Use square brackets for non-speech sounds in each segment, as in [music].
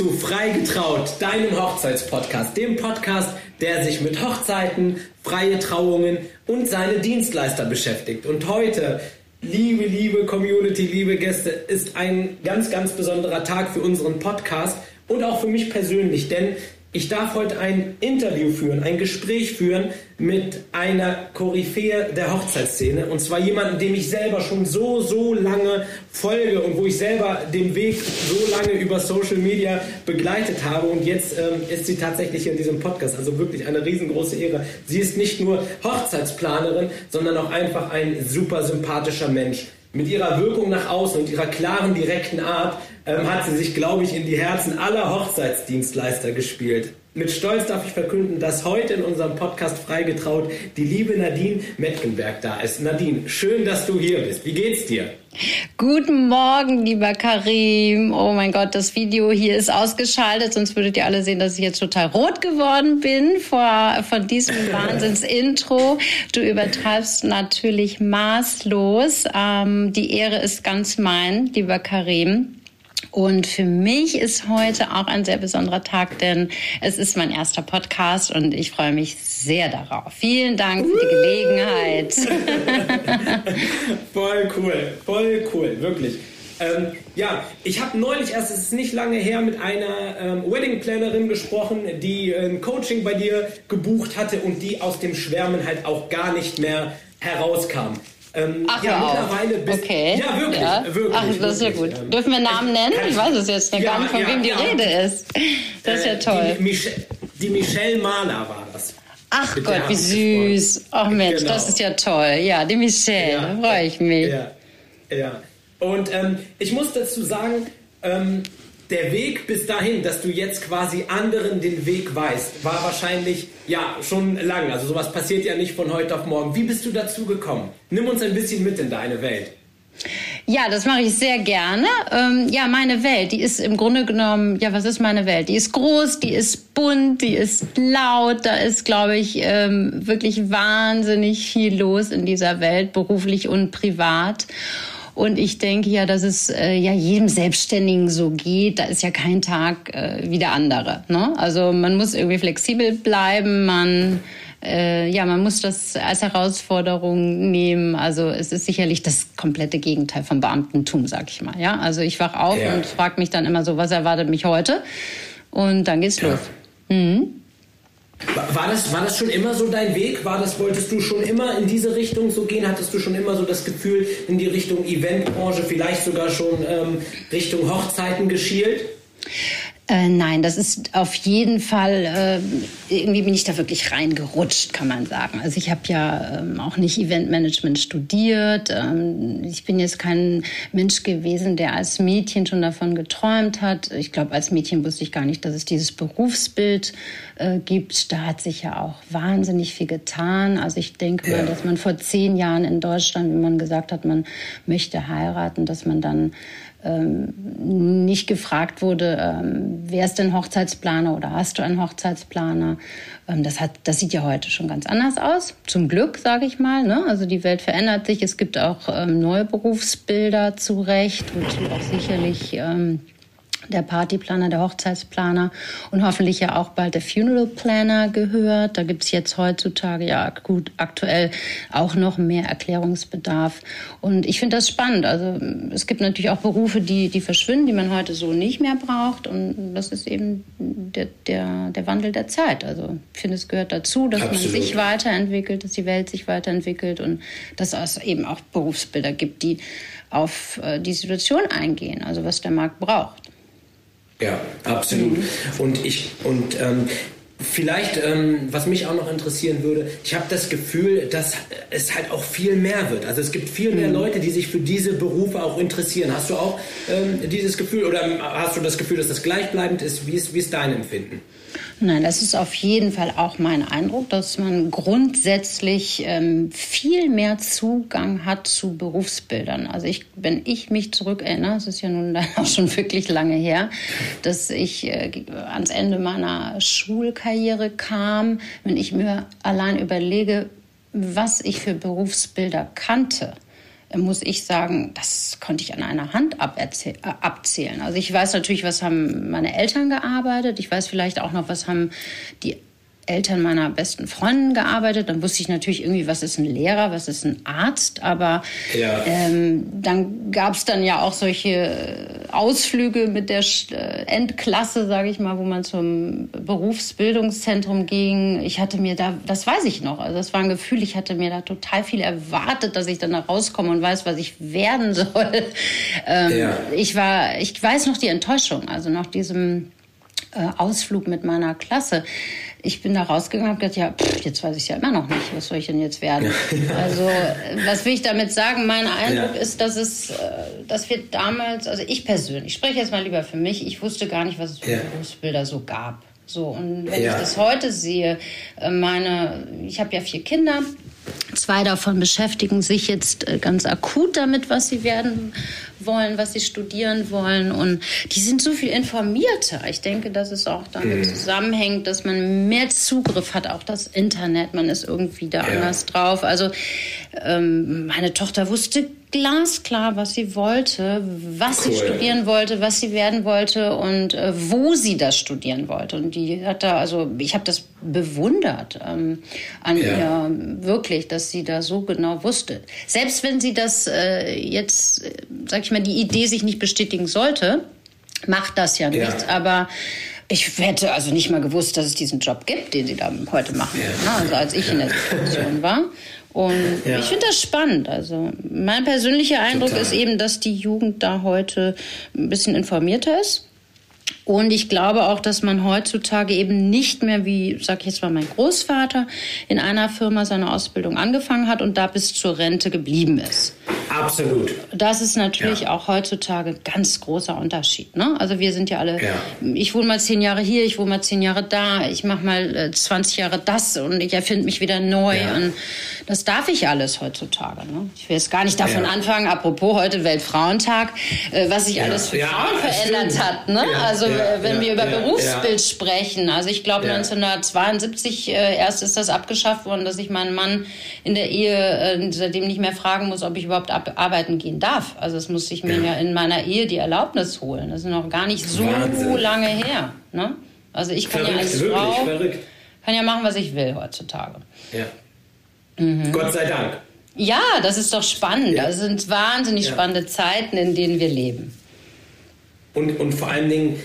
zu Freigetraut, deinem Hochzeitspodcast, dem Podcast, der sich mit Hochzeiten, freie Trauungen und seine Dienstleister beschäftigt. Und heute, liebe, liebe Community, liebe Gäste, ist ein ganz, ganz besonderer Tag für unseren Podcast und auch für mich persönlich, denn ich darf heute ein Interview führen, ein Gespräch führen mit einer Koryphäe der Hochzeitsszene. Und zwar jemanden, dem ich selber schon so, so lange folge und wo ich selber den Weg so lange über Social Media begleitet habe. Und jetzt ähm, ist sie tatsächlich in diesem Podcast. Also wirklich eine riesengroße Ehre. Sie ist nicht nur Hochzeitsplanerin, sondern auch einfach ein super sympathischer Mensch. Mit ihrer Wirkung nach außen und ihrer klaren, direkten Art ähm, hat sie sich, glaube ich, in die Herzen aller Hochzeitsdienstleister gespielt. Mit Stolz darf ich verkünden, dass heute in unserem Podcast Freigetraut die liebe Nadine Metkenberg da ist. Nadine, schön, dass du hier bist. Wie geht's dir? Guten Morgen, lieber Karim. Oh mein Gott, das Video hier ist ausgeschaltet, sonst würdet ihr alle sehen, dass ich jetzt total rot geworden bin vor, von diesem [laughs] Wahnsinns-Intro. Du übertreibst natürlich maßlos. Ähm, die Ehre ist ganz mein, lieber Karim. Und für mich ist heute auch ein sehr besonderer Tag, denn es ist mein erster Podcast und ich freue mich sehr darauf. Vielen Dank für die Gelegenheit. [laughs] voll cool, voll cool, wirklich. Ähm, ja, ich habe neulich erst, es ist nicht lange her, mit einer ähm, Wedding Plannerin gesprochen, die ein Coaching bei dir gebucht hatte und die aus dem Schwärmen halt auch gar nicht mehr herauskam. Ähm, Ach, ja, mittlerweile bist okay. Ja, wirklich, ja. wirklich. Ach, das ist ja gut. Ähm, Dürfen wir Namen nennen? Ich weiß es jetzt ja, gar nicht, von ja, wem die Rede ist. Das ist ja äh, toll. Die, Mich die Michelle Mahler war das. Ach Gott, wie süß. Ach Mensch, genau. das ist ja toll. Ja, die Michelle, da freue ich mich. Ja, ja. Und ähm, ich muss dazu sagen, ähm, der Weg bis dahin, dass du jetzt quasi anderen den Weg weißt, war wahrscheinlich ja schon lang. Also sowas passiert ja nicht von heute auf morgen. Wie bist du dazu gekommen? Nimm uns ein bisschen mit in deine Welt. Ja, das mache ich sehr gerne. Ähm, ja, meine Welt, die ist im Grunde genommen, ja, was ist meine Welt? Die ist groß, die ist bunt, die ist laut. Da ist, glaube ich, ähm, wirklich wahnsinnig viel los in dieser Welt, beruflich und privat. Und ich denke ja, dass es äh, ja jedem Selbstständigen so geht. Da ist ja kein Tag äh, wie der andere. Ne? Also man muss irgendwie flexibel bleiben. Man äh, ja, man muss das als Herausforderung nehmen. Also es ist sicherlich das komplette Gegenteil vom Beamtentum, sag ich mal. Ja, also ich wach auf ja. und frage mich dann immer so, was erwartet mich heute? Und dann geht's ja. los. Mhm. War das, war das schon immer so dein Weg? War das, wolltest du schon immer in diese Richtung so gehen? Hattest du schon immer so das Gefühl, in die Richtung Eventbranche, vielleicht sogar schon ähm, Richtung Hochzeiten geschielt? Äh, nein, das ist auf jeden Fall, äh, irgendwie bin ich da wirklich reingerutscht, kann man sagen. Also ich habe ja ähm, auch nicht Eventmanagement studiert. Ähm, ich bin jetzt kein Mensch gewesen, der als Mädchen schon davon geträumt hat. Ich glaube, als Mädchen wusste ich gar nicht, dass es dieses Berufsbild äh, gibt. Da hat sich ja auch wahnsinnig viel getan. Also ich denke mal, dass man vor zehn Jahren in Deutschland, wenn man gesagt hat, man möchte heiraten, dass man dann ähm, nicht gefragt wurde, ähm, wer ist denn Hochzeitsplaner oder hast du einen Hochzeitsplaner? Ähm, das, hat, das sieht ja heute schon ganz anders aus. Zum Glück, sage ich mal. Ne? Also die Welt verändert sich. Es gibt auch ähm, neue Berufsbilder zu Recht, wozu auch sicherlich ähm, der Partyplaner, der Hochzeitsplaner und hoffentlich ja auch bald der Funeral Planner gehört. Da gibt's jetzt heutzutage ja gut aktuell auch noch mehr Erklärungsbedarf. Und ich finde das spannend. Also es gibt natürlich auch Berufe, die, die verschwinden, die man heute so nicht mehr braucht. Und das ist eben der, der, der Wandel der Zeit. Also ich finde, es gehört dazu, dass Absolut. man sich weiterentwickelt, dass die Welt sich weiterentwickelt und dass es eben auch Berufsbilder gibt, die auf äh, die Situation eingehen, also was der Markt braucht. Ja, absolut. Mhm. Und ich und ähm, Vielleicht, ähm, was mich auch noch interessieren würde, ich habe das Gefühl, dass es halt auch viel mehr wird. Also es gibt viel mehr mhm. Leute, die sich für diese Berufe auch interessieren. Hast du auch ähm, dieses Gefühl oder hast du das Gefühl, dass das gleichbleibend ist? Wie ist, wie ist dein Empfinden? Nein, das ist auf jeden Fall auch mein Eindruck, dass man grundsätzlich ähm, viel mehr Zugang hat zu Berufsbildern. Also ich, wenn ich mich zurückerinnere, es ist ja nun [laughs] auch schon wirklich lange her, dass ich äh, ans Ende meiner Schulkarriere kam, wenn ich mir allein überlege, was ich für Berufsbilder kannte muss ich sagen, das konnte ich an einer Hand äh, abzählen. Also ich weiß natürlich, was haben meine Eltern gearbeitet. Ich weiß vielleicht auch noch, was haben die Eltern meiner besten Freundin gearbeitet. Dann wusste ich natürlich irgendwie, was ist ein Lehrer, was ist ein Arzt. Aber ja. ähm, dann gab es dann ja auch solche Ausflüge mit der äh, Endklasse, sage ich mal, wo man zum Berufsbildungszentrum ging. Ich hatte mir da, das weiß ich noch, also das war ein Gefühl, ich hatte mir da total viel erwartet, dass ich dann da rauskomme und weiß, was ich werden soll. [laughs] Ähm, ja. Ich war, ich weiß noch die Enttäuschung, also nach diesem äh, Ausflug mit meiner Klasse ich bin da rausgegangen und habe gedacht, ja, pff, jetzt weiß ich ja immer noch nicht, was soll ich denn jetzt werden? Also, was will ich damit sagen? Mein Eindruck ja. ist, dass es, äh, dass wir damals, also ich persönlich, ich spreche jetzt mal lieber für mich, ich wusste gar nicht, was es für ja. Berufsbilder so gab. So, und wenn ja. ich das heute sehe, äh, meine, ich habe ja vier Kinder, Zwei davon beschäftigen sich jetzt äh, ganz akut damit, was sie werden wollen, was sie studieren wollen. Und die sind so viel informierter. Ich denke, dass es auch damit mhm. zusammenhängt, dass man mehr Zugriff hat auf das Internet. Man ist irgendwie da ja. anders drauf. Also ähm, meine Tochter wusste glasklar, was sie wollte, was cool. sie studieren wollte, was sie werden wollte und äh, wo sie das studieren wollte. Und die hat da, also ich habe das bewundert ähm, an ja. ihr wirklich, dass sie da so genau wusste. Selbst wenn sie das äh, jetzt, äh, sag ich mal, die Idee sich nicht bestätigen sollte, macht das ja nichts. Ja. Aber ich hätte also nicht mal gewusst, dass es diesen Job gibt, den sie da heute machen. Ja. Also als ich in der Situation [laughs] war. Und ja. ich finde das spannend. Also mein persönlicher Eindruck Total. ist eben, dass die Jugend da heute ein bisschen informierter ist. Und ich glaube auch, dass man heutzutage eben nicht mehr, wie, sag ich jetzt mal, mein Großvater, in einer Firma seine Ausbildung angefangen hat und da bis zur Rente geblieben ist. Absolut. Das ist natürlich ja. auch heutzutage ganz großer Unterschied. Ne? Also wir sind ja alle, ja. ich wohne mal zehn Jahre hier, ich wohne mal zehn Jahre da, ich mache mal äh, 20 Jahre das und ich erfinde mich wieder neu. Ja. Und das darf ich alles heutzutage. Ne? Ich will jetzt gar nicht davon anfangen, apropos heute Weltfrauentag, äh, was sich alles für Frauen verändert stimmt. hat. Ne? also äh, wenn wir über Berufsbild sprechen, also ich glaube 1972 äh, erst ist das abgeschafft worden, dass ich meinen Mann in der Ehe äh, seitdem nicht mehr fragen muss, ob ich überhaupt arbeiten gehen darf. Also es muss ich mir ja. ja in meiner Ehe die Erlaubnis holen. Das ist noch gar nicht so Wahnsinn. lange her. Ne? Also ich kann verrückt, ja als Frau kann ja machen, was ich will heutzutage. Ja. Mhm. Gott sei Dank. Ja, das ist doch spannend. Ja. Das sind wahnsinnig ja. spannende Zeiten, in denen wir leben. Und, und vor allen Dingen,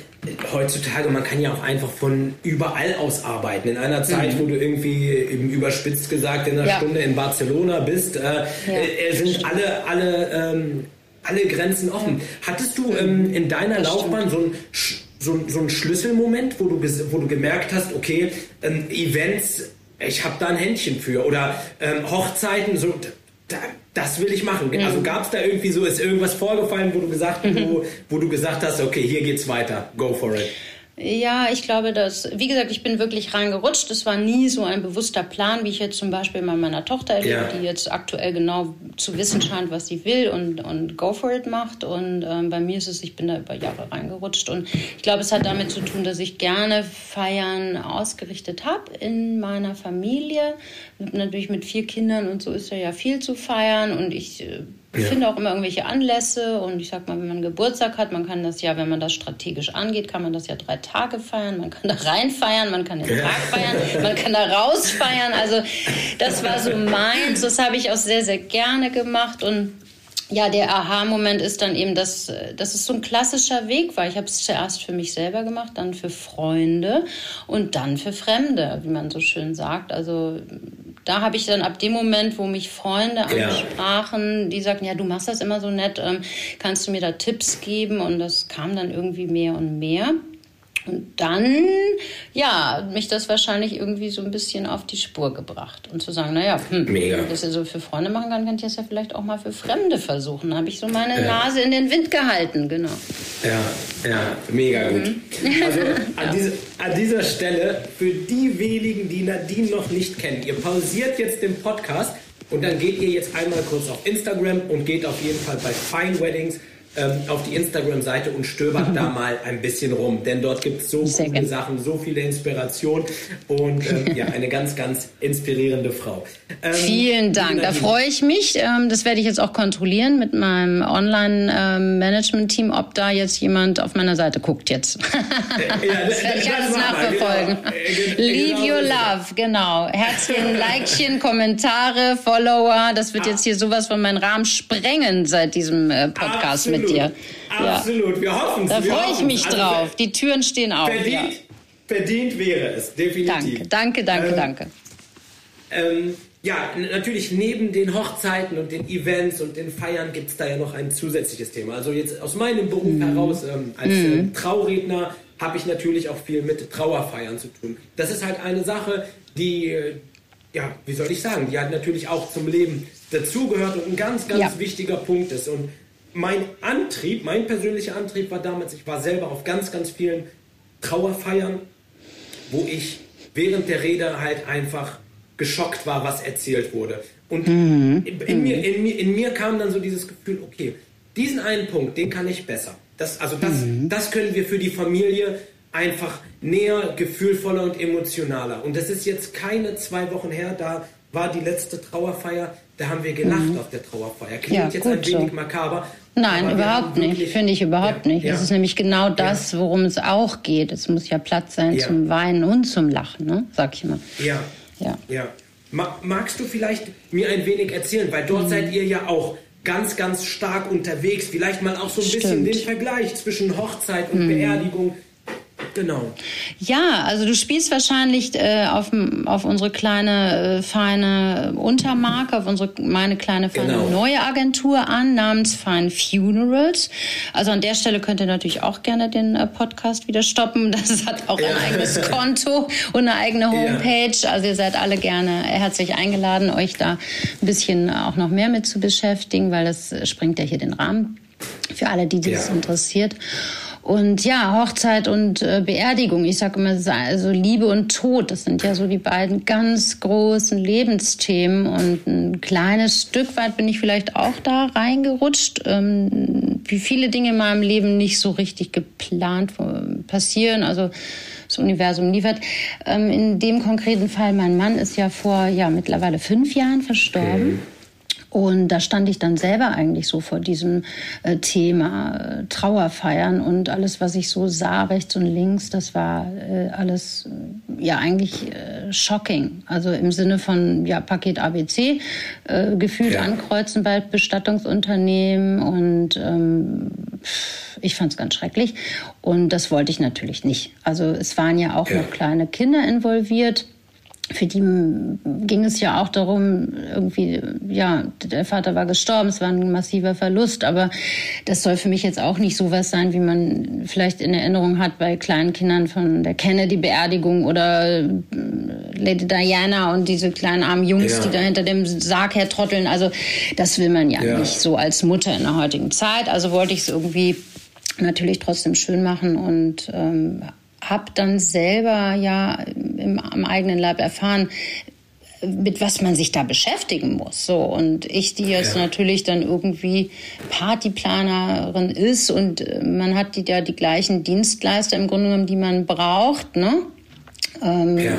heutzutage, man kann ja auch einfach von überall aus arbeiten. In einer Zeit, mhm. wo du irgendwie eben überspitzt gesagt in einer ja. Stunde in Barcelona bist, äh, ja. äh, sind alle, alle, ähm, alle Grenzen offen. Hattest du ähm, in deiner das Laufbahn so ein so, so ein Schlüsselmoment, wo du, wo du gemerkt hast, okay, ähm, Events, ich habe da ein Händchen für oder ähm, Hochzeiten, so da, das will ich machen. Mhm. Also gab es da irgendwie so, ist irgendwas vorgefallen, wo du gesagt, mhm. wo, wo du gesagt hast, okay, hier geht's weiter, go for it. Ja, ich glaube, dass, wie gesagt, ich bin wirklich reingerutscht. Es war nie so ein bewusster Plan, wie ich jetzt zum Beispiel bei meiner Tochter erlebe, ja. die jetzt aktuell genau zu wissen scheint, was sie will und, und go for it macht. Und ähm, bei mir ist es, ich bin da über Jahre reingerutscht. Und ich glaube, es hat damit zu tun, dass ich gerne Feiern ausgerichtet habe in meiner Familie. Natürlich mit vier Kindern und so ist ja viel zu feiern. Und ich äh, ich ja. finde auch immer irgendwelche Anlässe und ich sag mal, wenn man Geburtstag hat, man kann das ja, wenn man das strategisch angeht, kann man das ja drei Tage feiern, man kann da rein feiern, man kann den ja. Tag feiern, man kann da raus feiern. Also das war so meins, das habe ich auch sehr, sehr gerne gemacht und ja, der Aha-Moment ist dann eben, dass, dass es so ein klassischer Weg war. Ich habe es zuerst für mich selber gemacht, dann für Freunde und dann für Fremde, wie man so schön sagt. Also da habe ich dann ab dem Moment, wo mich Freunde ja. ansprachen, die sagten, ja, du machst das immer so nett, ähm, kannst du mir da Tipps geben? Und das kam dann irgendwie mehr und mehr. Und dann, ja, mich das wahrscheinlich irgendwie so ein bisschen auf die Spur gebracht. Und zu sagen, naja, hm, Mega. ich das ja so für Freunde machen kann, kann ich das ja vielleicht auch mal für Fremde versuchen. Da habe ich so meine ja. Nase in den Wind gehalten, genau. Ja, ja, mega gut. Mhm. Also an, [laughs] ja. diese, an dieser Stelle, für die wenigen, die Nadine noch nicht kennen, ihr pausiert jetzt den Podcast und dann geht ihr jetzt einmal kurz auf Instagram und geht auf jeden Fall bei Fine Weddings ähm, auf die Instagram-Seite und stöbert da [laughs] mal ein bisschen rum, denn dort gibt es so Sehr viele. Sachen, so viele Inspiration und ähm, [laughs] ja, eine ganz, ganz inspirierende Frau. Ähm, Vielen Dank, da freue ich mich. Ähm, das werde ich jetzt auch kontrollieren mit meinem Online-Management-Team, ob da jetzt jemand auf meiner Seite guckt jetzt. [laughs] ja, das werde ich alles nachverfolgen. Genau. Leave genau your love, genau. Herzchen, Likechen, Kommentare, Follower, das wird jetzt hier sowas von meinem Rahmen sprengen seit diesem äh, Podcast Absolut. mit dir. Absolut, ja. wir hoffen es. Da freue ich mich also, drauf. Die Türen stehen auf. Verdient, ja. verdient wäre es, definitiv. Danke, danke, danke, ähm, danke. Ähm, ja, natürlich neben den Hochzeiten und den Events und den Feiern gibt es da ja noch ein zusätzliches Thema. Also jetzt aus meinem Beruf mhm. heraus ähm, als mhm. äh, Trauredner habe ich natürlich auch viel mit Trauerfeiern zu tun. Das ist halt eine Sache, die, äh, ja, wie soll ich sagen, die halt natürlich auch zum Leben dazugehört und ein ganz, ganz ja. wichtiger Punkt ist. Und mein Antrieb, mein persönlicher Antrieb war damals, ich war selber auf ganz, ganz vielen Trauerfeiern, wo ich während der Rede halt einfach geschockt war, was erzählt wurde. Und mhm. in, in, mir, in, mir, in mir kam dann so dieses Gefühl, okay, diesen einen Punkt, den kann ich besser. Das, also das, mhm. das können wir für die Familie einfach näher, gefühlvoller und emotionaler. Und das ist jetzt keine zwei Wochen her, da war die letzte Trauerfeier, da haben wir gelacht mhm. auf der Trauerfeier. Klingt ja, jetzt ein wenig so. makaber. Nein, überhaupt nicht. Finde ich überhaupt ja, nicht. Es ist nämlich genau das, worum es auch geht. Es muss ja Platz sein zum Weinen und zum Lachen, ne? sag ich mal. Ja. Ja. ja. Magst du vielleicht mir ein wenig erzählen, weil dort mhm. seid ihr ja auch ganz, ganz stark unterwegs. Vielleicht mal auch so ein Stimmt. bisschen den Vergleich zwischen Hochzeit und mhm. Beerdigung. Genau. Ja, also du spielst wahrscheinlich äh, auf, auf unsere kleine, äh, feine Untermarke, auf unsere, meine kleine, feine genau. neue Agentur an, namens Fine Funerals. Also an der Stelle könnt ihr natürlich auch gerne den äh, Podcast wieder stoppen. [laughs] Das hat auch ja. ein eigenes Konto und eine eigene Homepage. Ja. Also ihr seid alle gerne herzlich eingeladen, euch da ein bisschen auch noch mehr mit zu beschäftigen, weil das springt ja hier den Rahmen für alle, die das ja. interessiert. Und ja, Hochzeit und äh, Beerdigung, ich sage immer, also Liebe und Tod, das sind ja so die beiden ganz großen Lebensthemen. Und ein kleines Stück weit bin ich vielleicht auch da reingerutscht, ähm, wie viele Dinge in meinem Leben nicht so richtig geplant passieren. Also das Universum liefert. Ähm, in dem konkreten Fall, mein Mann ist ja vor ja mittlerweile fünf Jahren verstorben. Okay. Und da stand ich dann selber eigentlich so vor diesem äh, Thema äh, Trauerfeiern und alles, was ich so sah, rechts und links, das war äh, alles äh, ja eigentlich äh, shocking. Also im Sinne von ja Paket ABC, äh, gefühlt ja. ankreuzen bei Bestattungsunternehmen und ähm, ich fand es ganz schrecklich und das wollte ich natürlich nicht. Also es waren ja auch ja. noch kleine Kinder involviert für die ging es ja auch darum, irgendwie, ja, der Vater war gestorben, es war ein massiver Verlust, aber das soll für mich jetzt auch nicht so was sein, wie man vielleicht in Erinnerung hat bei kleinen Kindern von der Kennedy-Beerdigung oder äh, Lady Diana und diese kleinen armen Jungs, ja. die da hinter dem Sarg hertrotteln. Also das will man ja, ja, nicht so als Mutter in der heutigen Zeit. Also wollte ich es irgendwie natürlich trotzdem schön machen und ähm, habe dann selber ja im, am eigenen Leib erfahren, mit was man sich da beschäftigen muss. So und ich, die jetzt ja. natürlich dann irgendwie Partyplanerin ist und äh, man hat die ja die gleichen Dienstleister im Grunde genommen, die man braucht, ne? Ähm, ja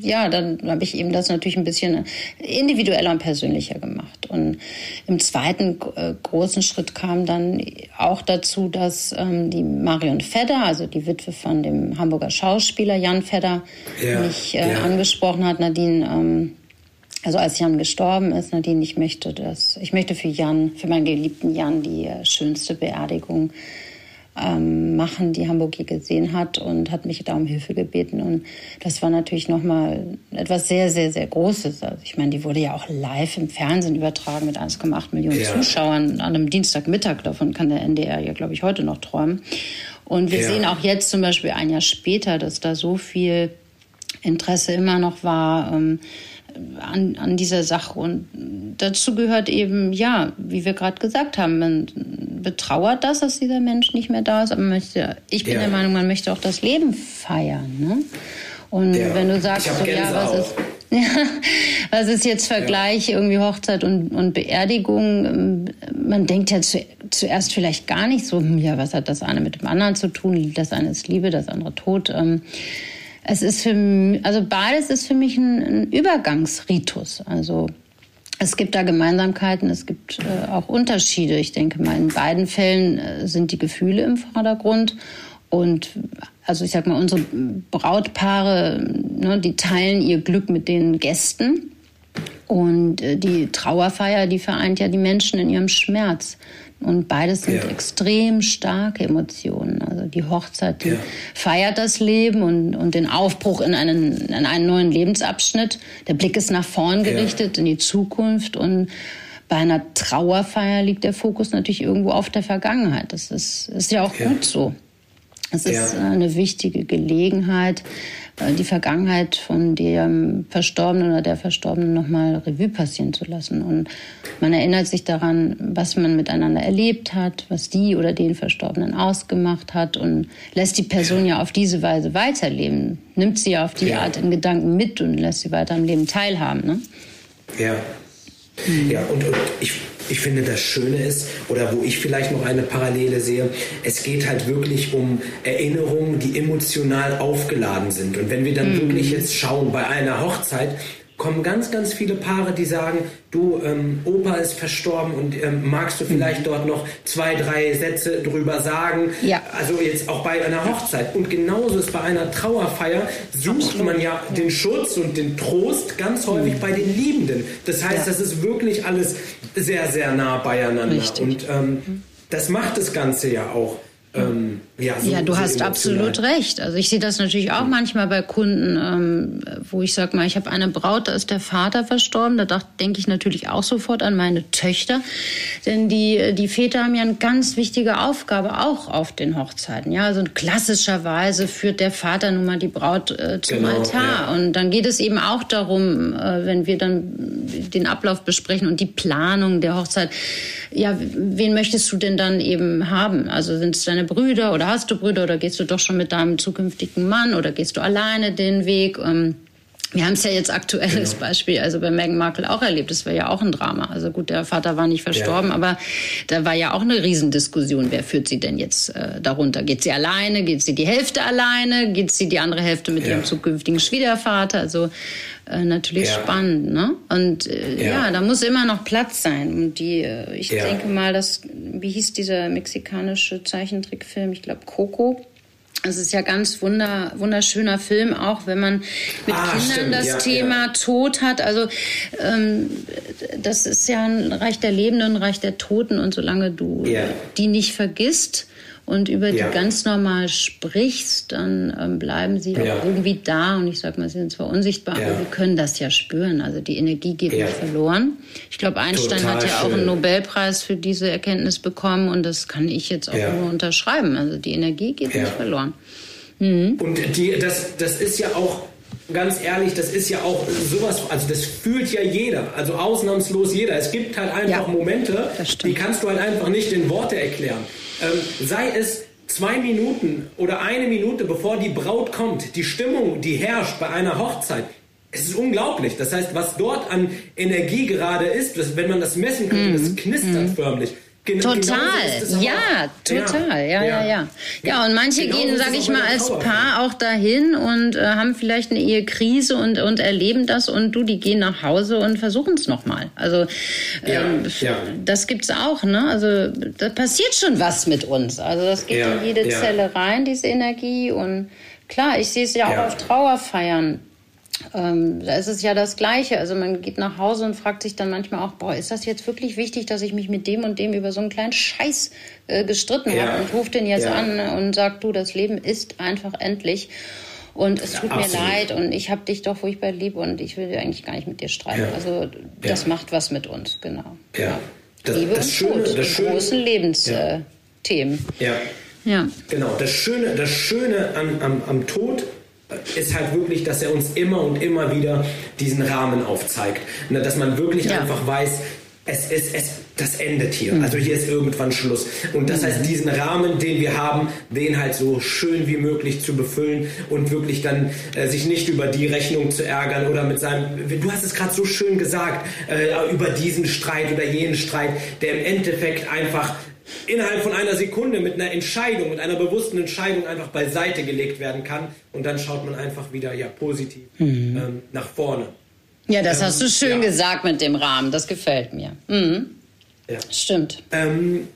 ja, dann habe ich eben das natürlich ein bisschen individueller und persönlicher gemacht. Und im zweiten äh, großen Schritt kam dann auch dazu, dass ähm, die Marion Fedder, also die Witwe von dem Hamburger Schauspieler Jan Fedder, ja, mich äh, ja. angesprochen hat, Nadine, ähm, also als Jan gestorben ist, Nadine, ich möchte das, ich möchte für Jan, für meinen geliebten Jan die äh, schönste Beerdigung ähm, machen, die Hamburg je gesehen hat und hat mich da um Hilfe gebeten. Und das war natürlich nochmal etwas sehr, sehr, sehr Großes. Also ich meine, die wurde ja auch live im Fernsehen übertragen mit 1,8 Millionen ja. Zuschauern an einem Dienstagmittag. Davon kann der NDR ja, glaube ich, heute noch träumen. Und wir ja. sehen auch jetzt zum Beispiel ein Jahr später, dass da so viel Interesse immer noch war. Ähm, an, an dieser Sache. Und dazu gehört eben, ja, wie wir gerade gesagt haben, man betrauert das, dass dieser Mensch nicht mehr da ist, aber möchte, ich bin ja. der Meinung, man möchte auch das Leben feiern. Ne? Und ja. wenn du sagst, so, ja, was ist, Ja, [laughs] was ist jetzt Vergleich ja. irgendwie Hochzeit und, und Beerdigung? Man denkt ja zu, zuerst vielleicht gar nicht so, hm, ja, was hat das eine mit dem anderen zu tun? Das eine ist Liebe, das andere Tod. Ähm, es ist für also beides ist für mich ein, ein Übergangsritus. Also es gibt da Gemeinsamkeiten, es gibt äh, auch Unterschiede. Ich denke mal, in beiden Fällen äh, sind die Gefühle im Vordergrund. Und also ich sag mal, unsere Brautpaare, ne, die teilen ihr Glück mit den Gästen. Und äh, die Trauerfeier, die vereint ja die Menschen in ihrem Schmerz. Und beides sind ja. extrem starke Emotionen. Also die Hochzeit, die ja. feiert das Leben und, und den Aufbruch in einen, in einen neuen Lebensabschnitt. Der Blick ist nach vorn gerichtet, ja. in die Zukunft. Und bei einer Trauerfeier liegt der Fokus natürlich irgendwo auf der Vergangenheit. Das ist, ist ja auch gut so. Es ist eine wichtige Gelegenheit, äh, die Vergangenheit von dem Verstorbenen oder der Verstorbenen nochmal Revue passieren zu lassen. Und man erinnert sich daran, was man miteinander erlebt hat, was die oder den Verstorbenen ausgemacht hat und lässt die Person ja auf diese Weise weiterleben, nimmt sie ja auf die Art in Gedanken mit und lässt sie weiter am Leben teilhaben. Ne? Ja. Ja, und, und ich ich finde, das Schöne ist, oder wo ich vielleicht noch eine Parallele sehe, es geht halt wirklich um Erinnerungen, die emotional aufgeladen sind. Und wenn wir dann mhm. wirklich jetzt schauen bei einer Hochzeit, kommen ganz, ganz viele Paare, die sagen, du, ähm, Opa ist verstorben und ähm, magst du vielleicht mhm. dort noch zwei, drei Sätze drüber sagen? Ja. Also jetzt auch bei einer Hochzeit. Und genauso ist bei einer Trauerfeier, sucht Absolut. man ja, ja, den Schutz und den Trost ganz häufig mhm. bei den Liebenden. Das heißt, ja. das ist wirklich alles sehr, sehr nah beieinander. Richtig. Und ähm, mhm. das macht das Ganze ja auch ähm, ja, so, ja, du so hast absolut recht. Also ich sehe das natürlich auch manchmal bei Kunden, ähm, wo ich sage mal, ich habe eine Braut, da ist der Vater verstorben. Da denke ich natürlich auch sofort an meine Töchter, denn die die Väter haben ja eine ganz wichtige Aufgabe auch auf den Hochzeiten. Ja, also klassischerweise führt der Vater nun mal die Braut äh, zum genau, Altar ja. und dann geht es eben auch darum, äh, wenn wir dann den Ablauf besprechen und die Planung der Hochzeit. Ja, wen möchtest du denn dann eben haben? Also sind es deine Brüder oder hast du Brüder oder gehst du doch schon mit deinem zukünftigen Mann oder gehst du alleine den Weg? Ähm, wir haben es ja jetzt aktuelles genau. Beispiel, also bei Meghan Markle auch erlebt. Das war ja auch ein Drama. Also gut, der Vater war nicht verstorben, ja. aber da war ja auch eine Riesendiskussion. Wer führt sie denn jetzt äh, darunter? Geht sie alleine? Geht sie die Hälfte alleine? Geht sie die andere Hälfte mit ja. ihrem zukünftigen Schwiegervater? Also äh, natürlich ja. spannend, ne? Und äh, ja. da muss immer noch Platz sein. Und die, äh, ich denke mal, dass, wie hieß dieser mexikanische Zeichentrickfilm? Ich glaube Coco es ist ja ganz wunder, wunderschöner Film, auch wenn man mit ah, Kindern stimmt. das ja, Thema ja. Tod hat. Also ähm, das ist ja ein Reich der Lebenden, ein Reich der Toten. Und solange du ja. die nicht vergisst, und über ja. die ganz normal sprichst, dann ähm, bleiben sie ja. irgendwie da. Und ich sage mal, sie sind zwar unsichtbar, ja. aber wir können das ja spüren. Also die Energie geht nicht verloren. Ich glaube, Einstein Total hat ja schön. auch einen Nobelpreis für diese Erkenntnis bekommen und das kann ich jetzt auch nur unterschreiben. Also die Energie geht nicht verloren. Mhm. Und die, das, das ist ja auch ganz ehrlich, das ist ja auch sowas, also das fühlt ja jeder, also ausnahmslos jeder. Es gibt halt einfach ja, Momente, die kannst du halt einfach nicht in Worte erklären. Ähm, sei es zwei Minuten oder eine Minute bevor die Braut kommt, die Stimmung, die herrscht bei einer Hochzeit, es ist unglaublich. Das heißt, was dort an Energie gerade ist, wenn man das messen könnte, mm. das knistert mm. förmlich. Gen total, ja, total, ja, ja, ja, ja. Ja, und manche genau gehen, sage ich mal, als Paar auch dahin und äh, haben vielleicht eine Ehekrise und, und erleben das und du, die gehen nach Hause und versuchen es nochmal. Also ähm, ja, das gibt's auch, ne? Also da passiert schon was mit uns. Also das geht in jede Zelle rein, diese Energie und klar, ich sehe es ja auch auf Trauerfeiern ähm, da ist es ja das Gleiche. Also man geht nach Hause und fragt sich dann manchmal auch, boah, ist das jetzt wirklich wichtig, dass ich mich mit dem und dem über so einen kleinen Scheiß äh, gestritten ja. habe und ruft den jetzt ja. an und sagt, du, das Leben ist einfach endlich. Und es tut ja, mir leid und ich habe dich doch furchtbar lieb und ich will eigentlich gar nicht mit dir streiten. Also das macht was mit uns, genau. Ja. Das, Liebe das und Schöne, Tod, die großen Lebensthemen. Äh, ja. ja. Genau, das Schöne, das Schöne am, am, am Tod ist halt wirklich, dass er uns immer und immer wieder diesen Rahmen aufzeigt. Ne, dass man wirklich ja. einfach weiß, es, es, es, das endet hier. Also hier ist irgendwann Schluss. Und das heißt, diesen Rahmen, den wir haben, den halt so schön wie möglich zu befüllen und wirklich dann äh, sich nicht über die Rechnung zu ärgern oder mit seinem, du hast es gerade so schön gesagt, äh, über diesen Streit oder jenen Streit, der im Endeffekt einfach innerhalb von einer Sekunde mit einer Entscheidung, mit einer bewussten Entscheidung einfach beiseite gelegt werden kann und dann schaut man einfach wieder ja positiv mhm. ähm, nach vorne. Ja, das ähm, hast du schön ja. gesagt mit dem Rahmen. Das gefällt mir. Mhm. Ja. Stimmt. Ähm,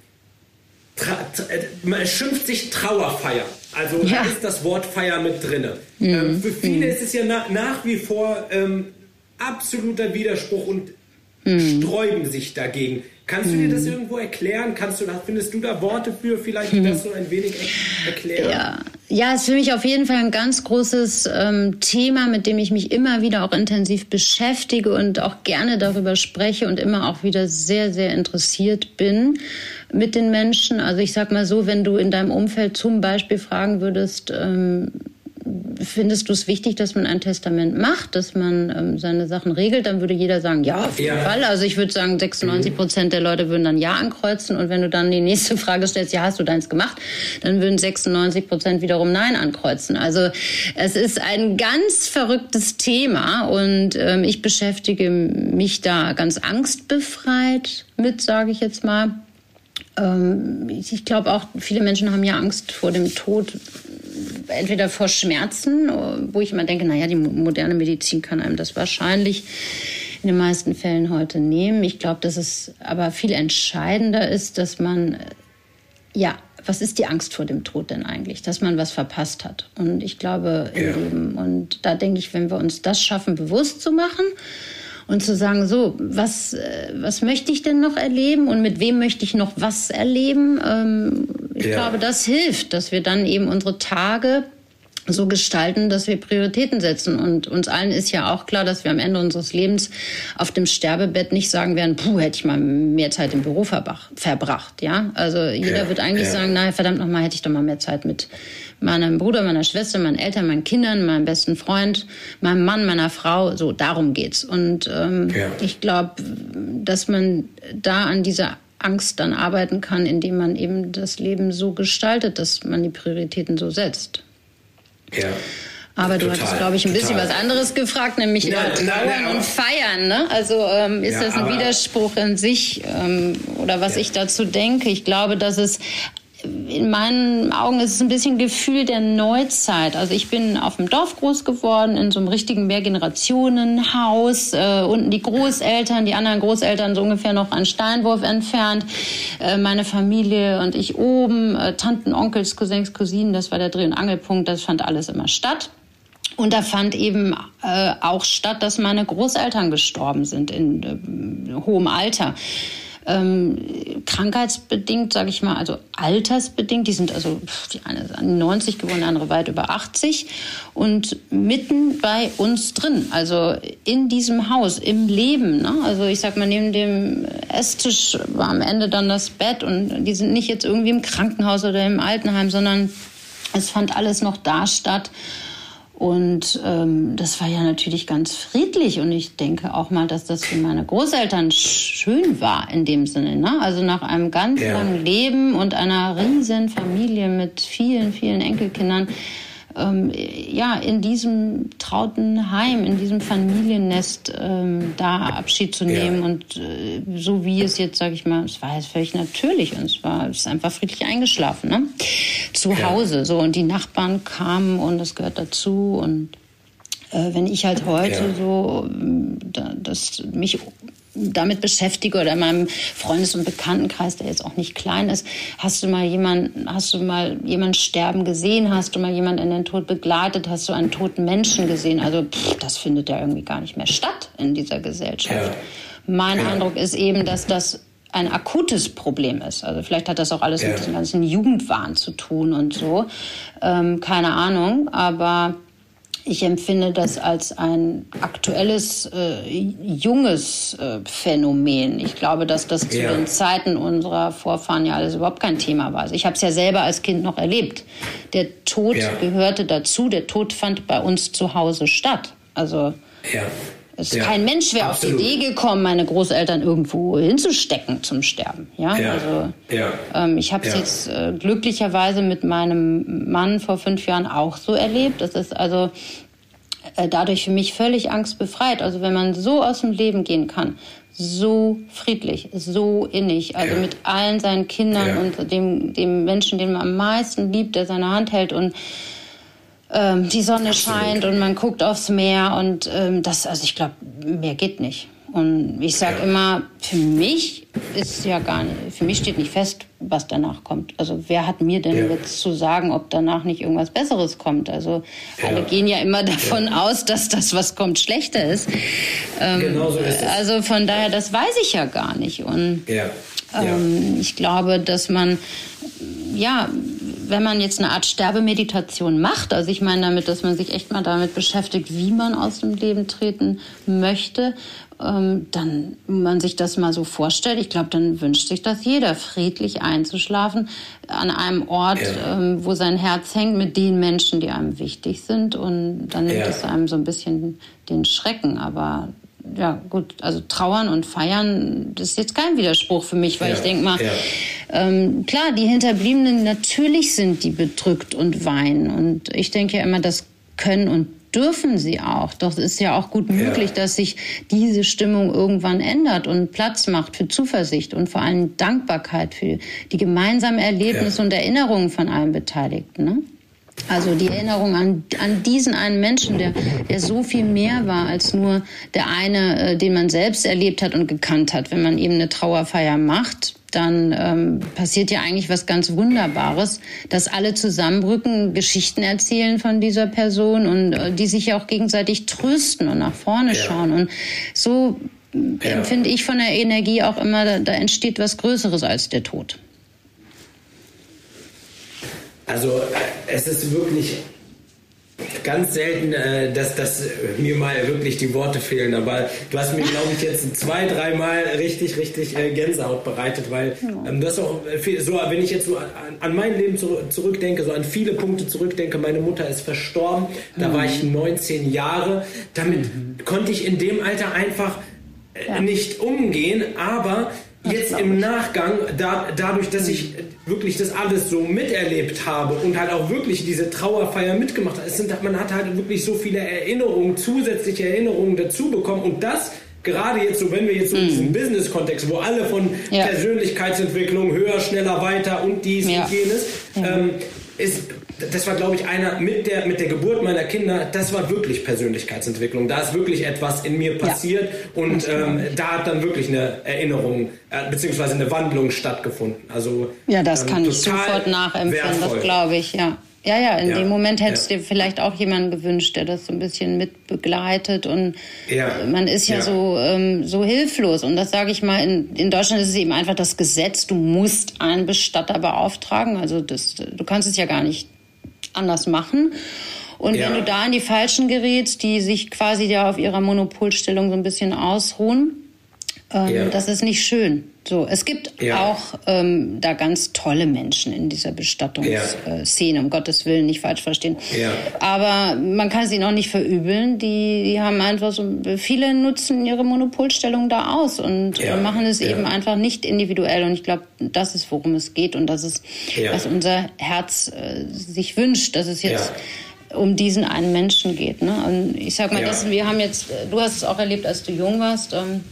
äh, es schimpft sich Trauerfeier. Also ja. da ist das Wort Feier mit drin. Mhm. Ähm, für viele mhm. ist es ja na, nach wie vor ähm, absoluter Widerspruch und mhm. sträuben sich dagegen. Kannst du dir das mhm. irgendwo erklären? Kannst du, findest du da Worte für? Vielleicht mhm. das so ein wenig erklären? Ja. ja, ist für mich auf jeden Fall ein ganz großes ähm, Thema, mit dem ich mich immer wieder auch intensiv beschäftige und auch gerne darüber spreche und immer auch wieder sehr, sehr interessiert bin mit den Menschen. Also ich sag mal so, wenn du in deinem Umfeld zum Beispiel fragen würdest, ähm, findest du es wichtig, dass man ein Testament macht, dass man ähm, seine Sachen regelt, dann würde jeder sagen, ja, auf jeden ja. Fall. Also ich würde sagen, 96 mhm. Prozent der Leute würden dann Ja ankreuzen. Und wenn du dann die nächste [laughs] Frage stellst, ja, hast du deins gemacht, dann würden 96 Prozent wiederum Nein ankreuzen. Also es ist ein ganz verrücktes Thema und ähm, ich beschäftige mich da ganz angstbefreit mit, sage ich jetzt mal. Ähm, ich glaube auch, viele Menschen haben ja Angst vor dem Tod, entweder vor Schmerzen, wo ich immer denke, naja, die moderne Medizin kann einem das wahrscheinlich in den meisten Fällen heute nehmen. Ich glaube, dass es aber viel entscheidender ist, dass man, ja, was ist die Angst vor dem Tod denn eigentlich? Dass man was verpasst hat. Und ich glaube, im ja. Leben. Und da denke ich, wenn wir uns das schaffen, bewusst zu machen, und zu sagen, so, was, äh, was möchte ich denn noch erleben und mit wem möchte ich noch was erleben? Ähm, ich ja. glaube, das hilft, dass wir dann eben unsere Tage so gestalten, dass wir Prioritäten setzen. Und uns allen ist ja auch klar, dass wir am Ende unseres Lebens auf dem Sterbebett nicht sagen werden, puh, hätte ich mal mehr Zeit im Büro verbracht. Ja, also jeder ja, wird eigentlich ja. sagen, na verdammt nochmal, hätte ich doch mal mehr Zeit mit meinem Bruder, meiner Schwester, meinen Eltern, meinen Kindern, meinem besten Freund, meinem Mann, meiner Frau. So, darum geht's. Und ähm, ja. ich glaube, dass man da an dieser Angst dann arbeiten kann, indem man eben das Leben so gestaltet, dass man die Prioritäten so setzt. Ja. Aber du total, hattest, glaube ich, ein bisschen was anderes gefragt, nämlich ja, über Trauern und Feiern. Ne? Also ähm, ist ja, das ein Widerspruch in sich ähm, oder was ja. ich dazu denke? Ich glaube, dass es in meinen Augen ist es ein bisschen Gefühl der Neuzeit. Also ich bin auf dem Dorf groß geworden, in so einem richtigen Mehrgenerationenhaus. Äh, unten die Großeltern, die anderen Großeltern so ungefähr noch einen Steinwurf entfernt. Äh, meine Familie und ich oben, äh, Tanten, Onkels, Cousins, Cousinen, das war der Dreh- und Angelpunkt. Das fand alles immer statt. Und da fand eben äh, auch statt, dass meine Großeltern gestorben sind in äh, hohem Alter ähm, krankheitsbedingt, sage ich mal, also altersbedingt. Die sind also die eine ist 90 geworden, die andere weit über 80 und mitten bei uns drin, also in diesem Haus, im Leben. Ne? Also ich sag mal, neben dem Esstisch war am Ende dann das Bett und die sind nicht jetzt irgendwie im Krankenhaus oder im Altenheim, sondern es fand alles noch da statt. Und ähm, das war ja natürlich ganz friedlich. Und ich denke auch mal, dass das für meine Großeltern schön war in dem Sinne. Ne? Also nach einem ganz ja. langen Leben und einer riesen Familie mit vielen, vielen Enkelkindern ähm, ja, in diesem trauten Heim, in diesem Familiennest ähm, da Abschied zu nehmen. Ja. Und äh, so wie es jetzt, sage ich mal, es war jetzt völlig natürlich und es war es ist einfach friedlich eingeschlafen, ne? Zu ja. Hause. So und die Nachbarn kamen und das gehört dazu und äh, wenn ich halt heute ja. so da, das mich damit beschäftige oder in meinem Freundes- und Bekanntenkreis, der jetzt auch nicht klein ist, hast du mal jemanden, hast du mal jemanden sterben gesehen? Hast du mal jemanden in den Tod begleitet? Hast du einen toten Menschen gesehen? Also pff, das findet ja irgendwie gar nicht mehr statt in dieser Gesellschaft. Ja. Mein ja. Eindruck ist eben, dass das ein akutes Problem ist. Also vielleicht hat das auch alles ja. mit dem ganzen Jugendwahn zu tun und so. Ähm, keine Ahnung, aber ich empfinde das als ein aktuelles, äh, junges äh, Phänomen. Ich glaube, dass das zu den Zeiten unserer Vorfahren ja alles überhaupt kein Thema war. Also ich habe es ja selber als Kind noch erlebt. Der Tod ja. gehörte dazu. Der Tod fand bei uns zu Hause statt. Also ja. Es ja, kein Mensch wäre auf die Idee gekommen, meine Großeltern irgendwo hinzustecken zum Sterben. Ja, ja also ja, ähm, ich habe es jetzt äh, glücklicherweise mit meinem Mann vor fünf Jahren auch so erlebt. Das ist also äh, dadurch für mich völlig angstbefreit. Also wenn man so aus dem Leben gehen kann, so friedlich, so innig, also mit allen seinen Kindern und dem, dem Menschen, den man am meisten liebt, der seine Hand hält und ähm, die Sonne Absolut. scheint und man guckt aufs Meer und ähm, das, also ich glaube, mehr geht nicht. Und ich sage ja. immer, für mich ist ja gar nicht, für mich steht nicht fest, was danach kommt. Also wer hat mir denn ja. jetzt zu sagen, ob danach nicht irgendwas Besseres kommt? Also ja. alle gehen ja immer [laughs] davon aus, dass das, was kommt, schlechter ist. Ähm, genau so ist es. Also von daher, das weiß ich ja gar nicht. Und ähm, ich glaube, dass man ja wenn man jetzt eine Art Sterbemeditation macht, also ich meine damit, dass man sich echt mal damit beschäftigt, wie man aus dem Leben treten möchte, ähm, dann man sich das mal so vorstellt, ich glaube, dann wünscht sich das jeder, friedlich einzuschlafen an einem Ort, ja. ähm, wo sein Herz hängt, mit den Menschen, die einem wichtig sind. Und dann nimmt ja. es einem so ein bisschen den Schrecken. Aber ja, gut, also trauern und feiern, das ist jetzt kein Widerspruch für mich, weil ja, ich denke mal, ja. ähm, klar, die Hinterbliebenen, natürlich sind die bedrückt und weinen. Und ich denke ja immer, das können und dürfen sie auch. Doch es ist ja auch gut möglich, ja. dass sich diese Stimmung irgendwann ändert und Platz macht für Zuversicht und vor allem Dankbarkeit für die gemeinsamen Erlebnisse und Erinnerungen von allen Beteiligten. Ne? Also die Erinnerung an, an diesen einen Menschen, der, der so viel mehr war als nur der eine, äh, den man selbst erlebt hat und gekannt hat. Wenn man eben eine Trauerfeier macht, dann ähm, passiert ja eigentlich was ganz Wunderbares, dass alle zusammenrücken, Geschichten erzählen von dieser Person und äh, die sich ja auch gegenseitig trösten und nach vorne ja. schauen. Und so ja. empfinde ich von der Energie auch immer, da, da entsteht was Größeres als der Tod. Also es ist wirklich ganz selten, äh, dass, dass mir mal wirklich die Worte fehlen. Aber du hast mir, glaube ich, jetzt zwei, dreimal richtig, richtig äh, Gänsehaut bereitet, weil ähm, das auch viel, so, wenn ich jetzt so an, an mein Leben zu, zurückdenke, so an viele Punkte zurückdenke, meine Mutter ist verstorben, da war ich 19 Jahre. Damit mhm. konnte ich in dem Alter einfach äh, ja. nicht umgehen, aber jetzt im Nachgang, da, dadurch, dass ich wirklich das alles so miterlebt habe und halt auch wirklich diese Trauerfeier mitgemacht habe, es sind, man hat halt wirklich so viele Erinnerungen, zusätzliche Erinnerungen dazu bekommen und das gerade jetzt so, wenn wir jetzt so in diesem mhm. Business-Kontext, wo alle von ja. Persönlichkeitsentwicklung, höher, schneller, weiter und dies ja. und jenes, ähm, ist das war, glaube ich, einer mit der, mit der Geburt meiner Kinder, das war wirklich Persönlichkeitsentwicklung. Da ist wirklich etwas in mir passiert ja. und ähm, da hat dann wirklich eine Erinnerung äh, beziehungsweise eine Wandlung stattgefunden. Also, ja, das ähm, kann ich sofort nachempfinden, wertvoll. das glaube ich, ja. Ja, ja, in ja, dem Moment hättest ja. dir vielleicht auch jemanden gewünscht, der das so ein bisschen mitbegleitet und ja. man ist ja, so ähm, so hilflos und das sage ich mal in, in Deutschland ist es eben einfach das Gesetz, du musst einen Bestatter beauftragen, also das du kannst es ja gar nicht anders machen. Und ja. wenn du da in die Falschen gerätst, die sich quasi ja auf ihrer Monopolstellung so ein bisschen ausruhen, ähm, ja. das ist nicht schön. So, es gibt ja. auch ähm, da ganz tolle Menschen in dieser Bestattungsszene, um Gottes Willen nicht falsch verstehen. Aber man kann sie noch nicht verübeln. Die, die haben einfach so, viele nutzen ihre Monopolstellung da aus und machen es eben einfach nicht individuell. Und ich glaube, das ist, worum es geht und das ist, was unser Herz äh, sich wünscht, dass es jetzt um diesen einen Menschen geht. Ne? Und ich sag mal, ja. das, wir haben jetzt, du hast es auch erlebt, als du jung warst. Ähm,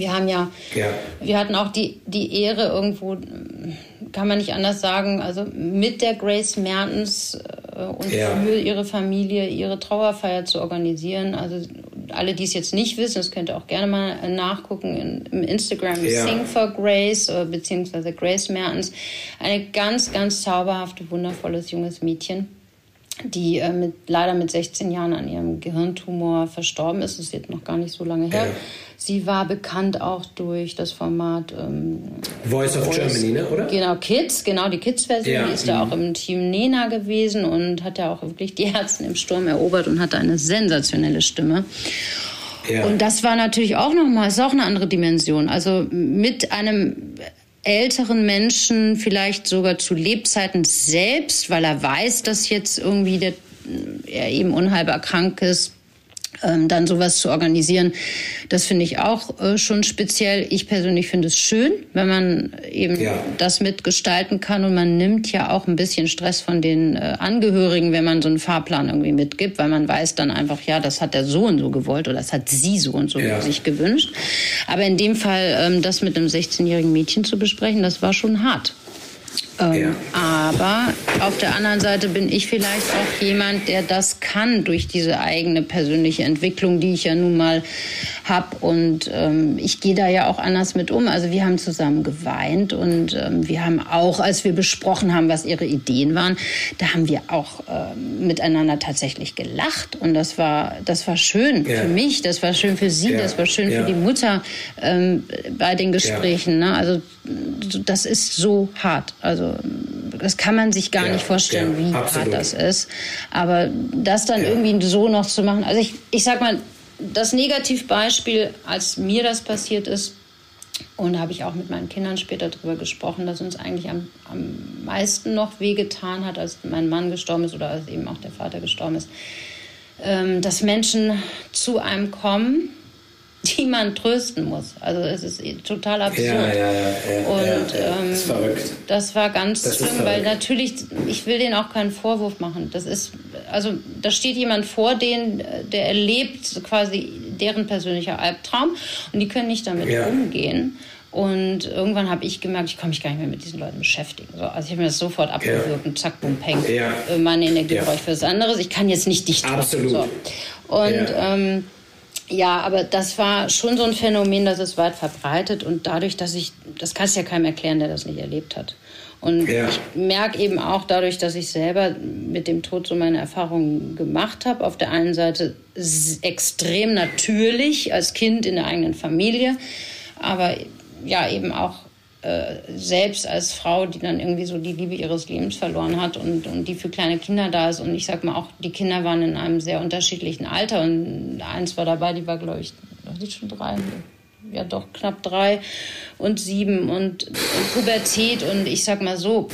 wir haben ja, ja, wir hatten auch die, die Ehre irgendwo, kann man nicht anders sagen, also mit der Grace Mertens äh, und ja. für ihre Familie ihre Trauerfeier zu organisieren. Also alle, die es jetzt nicht wissen, das könnt ihr auch gerne mal nachgucken in, im Instagram ja. Sing for Grace äh, beziehungsweise Grace Mertens. Eine ganz, ganz zauberhafte, wundervolles junges Mädchen die äh, mit, leider mit 16 Jahren an ihrem Gehirntumor verstorben ist. Das ist jetzt noch gar nicht so lange her. Ja. Sie war bekannt auch durch das Format ähm, Voice of Voice, Germany, ne? oder? Genau, Kids, genau, die Kids-Version. Ja. Die ist da auch im Team Nena gewesen und hat ja auch wirklich die Herzen im Sturm erobert und hatte eine sensationelle Stimme. Ja. Und das war natürlich auch nochmal, ist auch eine andere Dimension. Also mit einem älteren Menschen vielleicht sogar zu Lebzeiten selbst, weil er weiß, dass jetzt irgendwie der, er eben unheilbar krank ist, dann sowas zu organisieren, das finde ich auch äh, schon speziell. Ich persönlich finde es schön, wenn man eben ja. das mitgestalten kann und man nimmt ja auch ein bisschen Stress von den äh, Angehörigen, wenn man so einen Fahrplan irgendwie mitgibt, weil man weiß dann einfach, ja, das hat der so und so gewollt oder das hat sie so und so ja. sich gewünscht. Aber in dem Fall, ähm, das mit einem 16-jährigen Mädchen zu besprechen, das war schon hart. Ähm, ja. Aber auf der anderen Seite bin ich vielleicht auch jemand, der das kann durch diese eigene persönliche Entwicklung, die ich ja nun mal habe. Und ähm, ich gehe da ja auch anders mit um. Also wir haben zusammen geweint und ähm, wir haben auch, als wir besprochen haben, was ihre Ideen waren, da haben wir auch ähm, miteinander tatsächlich gelacht. Und das war, das war schön ja. für mich, das war schön für sie, ja. das war schön für die Mutter ähm, bei den Gesprächen. Ne? Also das ist so hart. Also das kann man sich gar nicht vorstellen, wie absolut. hart das ist. Aber das dann irgendwie so noch zu machen, also ich, ich sag mal, das Negativbeispiel, als mir das passiert ist, und da habe ich auch mit meinen Kindern später darüber gesprochen, dass uns eigentlich am, am meisten noch wehgetan hat, als mein Mann gestorben ist oder als eben auch der Vater gestorben ist, ähm, dass Menschen zu einem kommen, die man trösten muss. Also es ist total absurd. Ja, ja, ja, ja und ja, ähm, das, das, war ganz das schlimm, weil natürlich, ich will denen auch keinen Vorwurf machen. Das ist, also da steht jemand vor denen, der erlebt quasi deren persönlicher Albtraum und die können nicht damit ja. umgehen. Und irgendwann habe ich gemerkt, ich kann mich gar nicht mehr mit diesen Leuten beschäftigen. So, also ich habe mir das sofort abgewürgt und zack, bumm, peng. Ja. Meine Energie ja. brauche ich für was anderes. Ich kann jetzt nicht dicht Absolut. So. Und ähm, ja, aber das war schon so ein Phänomen, das ist weit verbreitet und dadurch, dass ich, das kannst du ja keinem erklären, der das nicht erlebt hat. Und ja. ich merke eben auch dadurch, dass ich selber mit dem Tod so meine Erfahrungen gemacht habe. Auf der einen Seite extrem natürlich als Kind in der eigenen Familie, aber ja eben auch äh, selbst als Frau, die dann irgendwie so die Liebe ihres Lebens verloren hat und, und die für kleine Kinder da ist. Und ich sag mal auch, die Kinder waren in einem sehr unterschiedlichen Alter und eins war dabei, die war, glaube ich, die schon drei, ja doch knapp drei und sieben und, und Pubertät und ich sag mal so,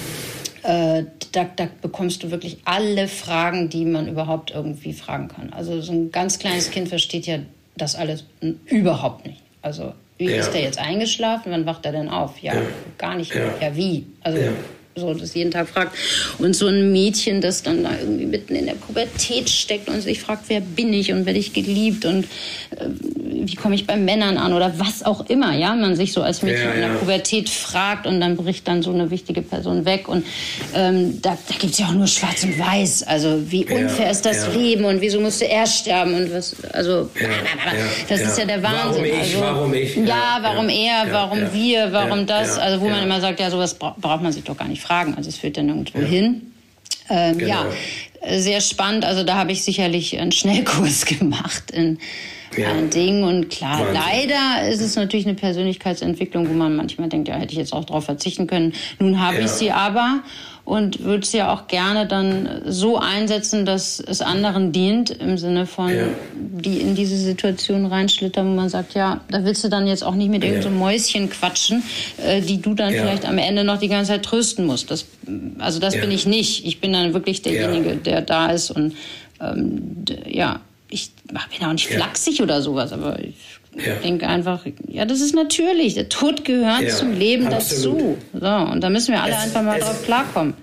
äh, da, da, bekommst du wirklich alle Fragen, die man überhaupt irgendwie fragen kann. Also so ein ganz kleines Kind versteht ja das alles überhaupt nicht. Also wie ja. ist der jetzt eingeschlafen? Wann wacht er denn auf? Ja, ja. gar nicht. Ja, ja wie? Also so das jeden Tag fragt. Und so ein Mädchen, das dann da irgendwie mitten in der Pubertät steckt und sich fragt, wer bin ich und werde ich geliebt und äh, wie komme ich bei Männern an oder was auch immer, ja, man sich so als Mädchen ja, in der Pubertät fragt und dann bricht dann so eine wichtige Person weg und ähm, da, da gibt es ja auch nur Schwarz und Weiß, also wie unfair ist das Leben und wieso musste er sterben und was, also das ist ja der Wahnsinn. Warum ich, also, warum ich? Ja, warum er, warum wir, warum das, also wo man immer sagt, ja, sowas braucht man sich doch gar nicht fragen. Also es führt dann nirgendwo ja. hin. Ähm, genau. Ja, sehr spannend. Also da habe ich sicherlich einen Schnellkurs [laughs] gemacht in ja. ein Ding. Und klar, Wahnsinn. leider ist es natürlich eine Persönlichkeitsentwicklung, wo man manchmal denkt, ja, hätte ich jetzt auch darauf verzichten können. Nun habe ja. ich sie aber und würde sie ja auch gerne dann so einsetzen, dass es anderen dient, im Sinne von, ja. die in diese Situation reinschlittern, wo man sagt, ja, da willst du dann jetzt auch nicht mit ja. irgendeinem so Mäuschen quatschen, äh, die du dann ja. vielleicht am Ende noch die ganze Zeit trösten musst. Das, also das bin ich nicht. Ich bin dann wirklich derjenige, der da ist und ähm, ja, ich bin auch nicht flachsig oder sowas, aber ich ja. denke einfach, ja, das ist natürlich. Der Tod gehört ja, zum Leben absolut. dazu. So, und da müssen wir alle es, einfach mal drauf klarkommen.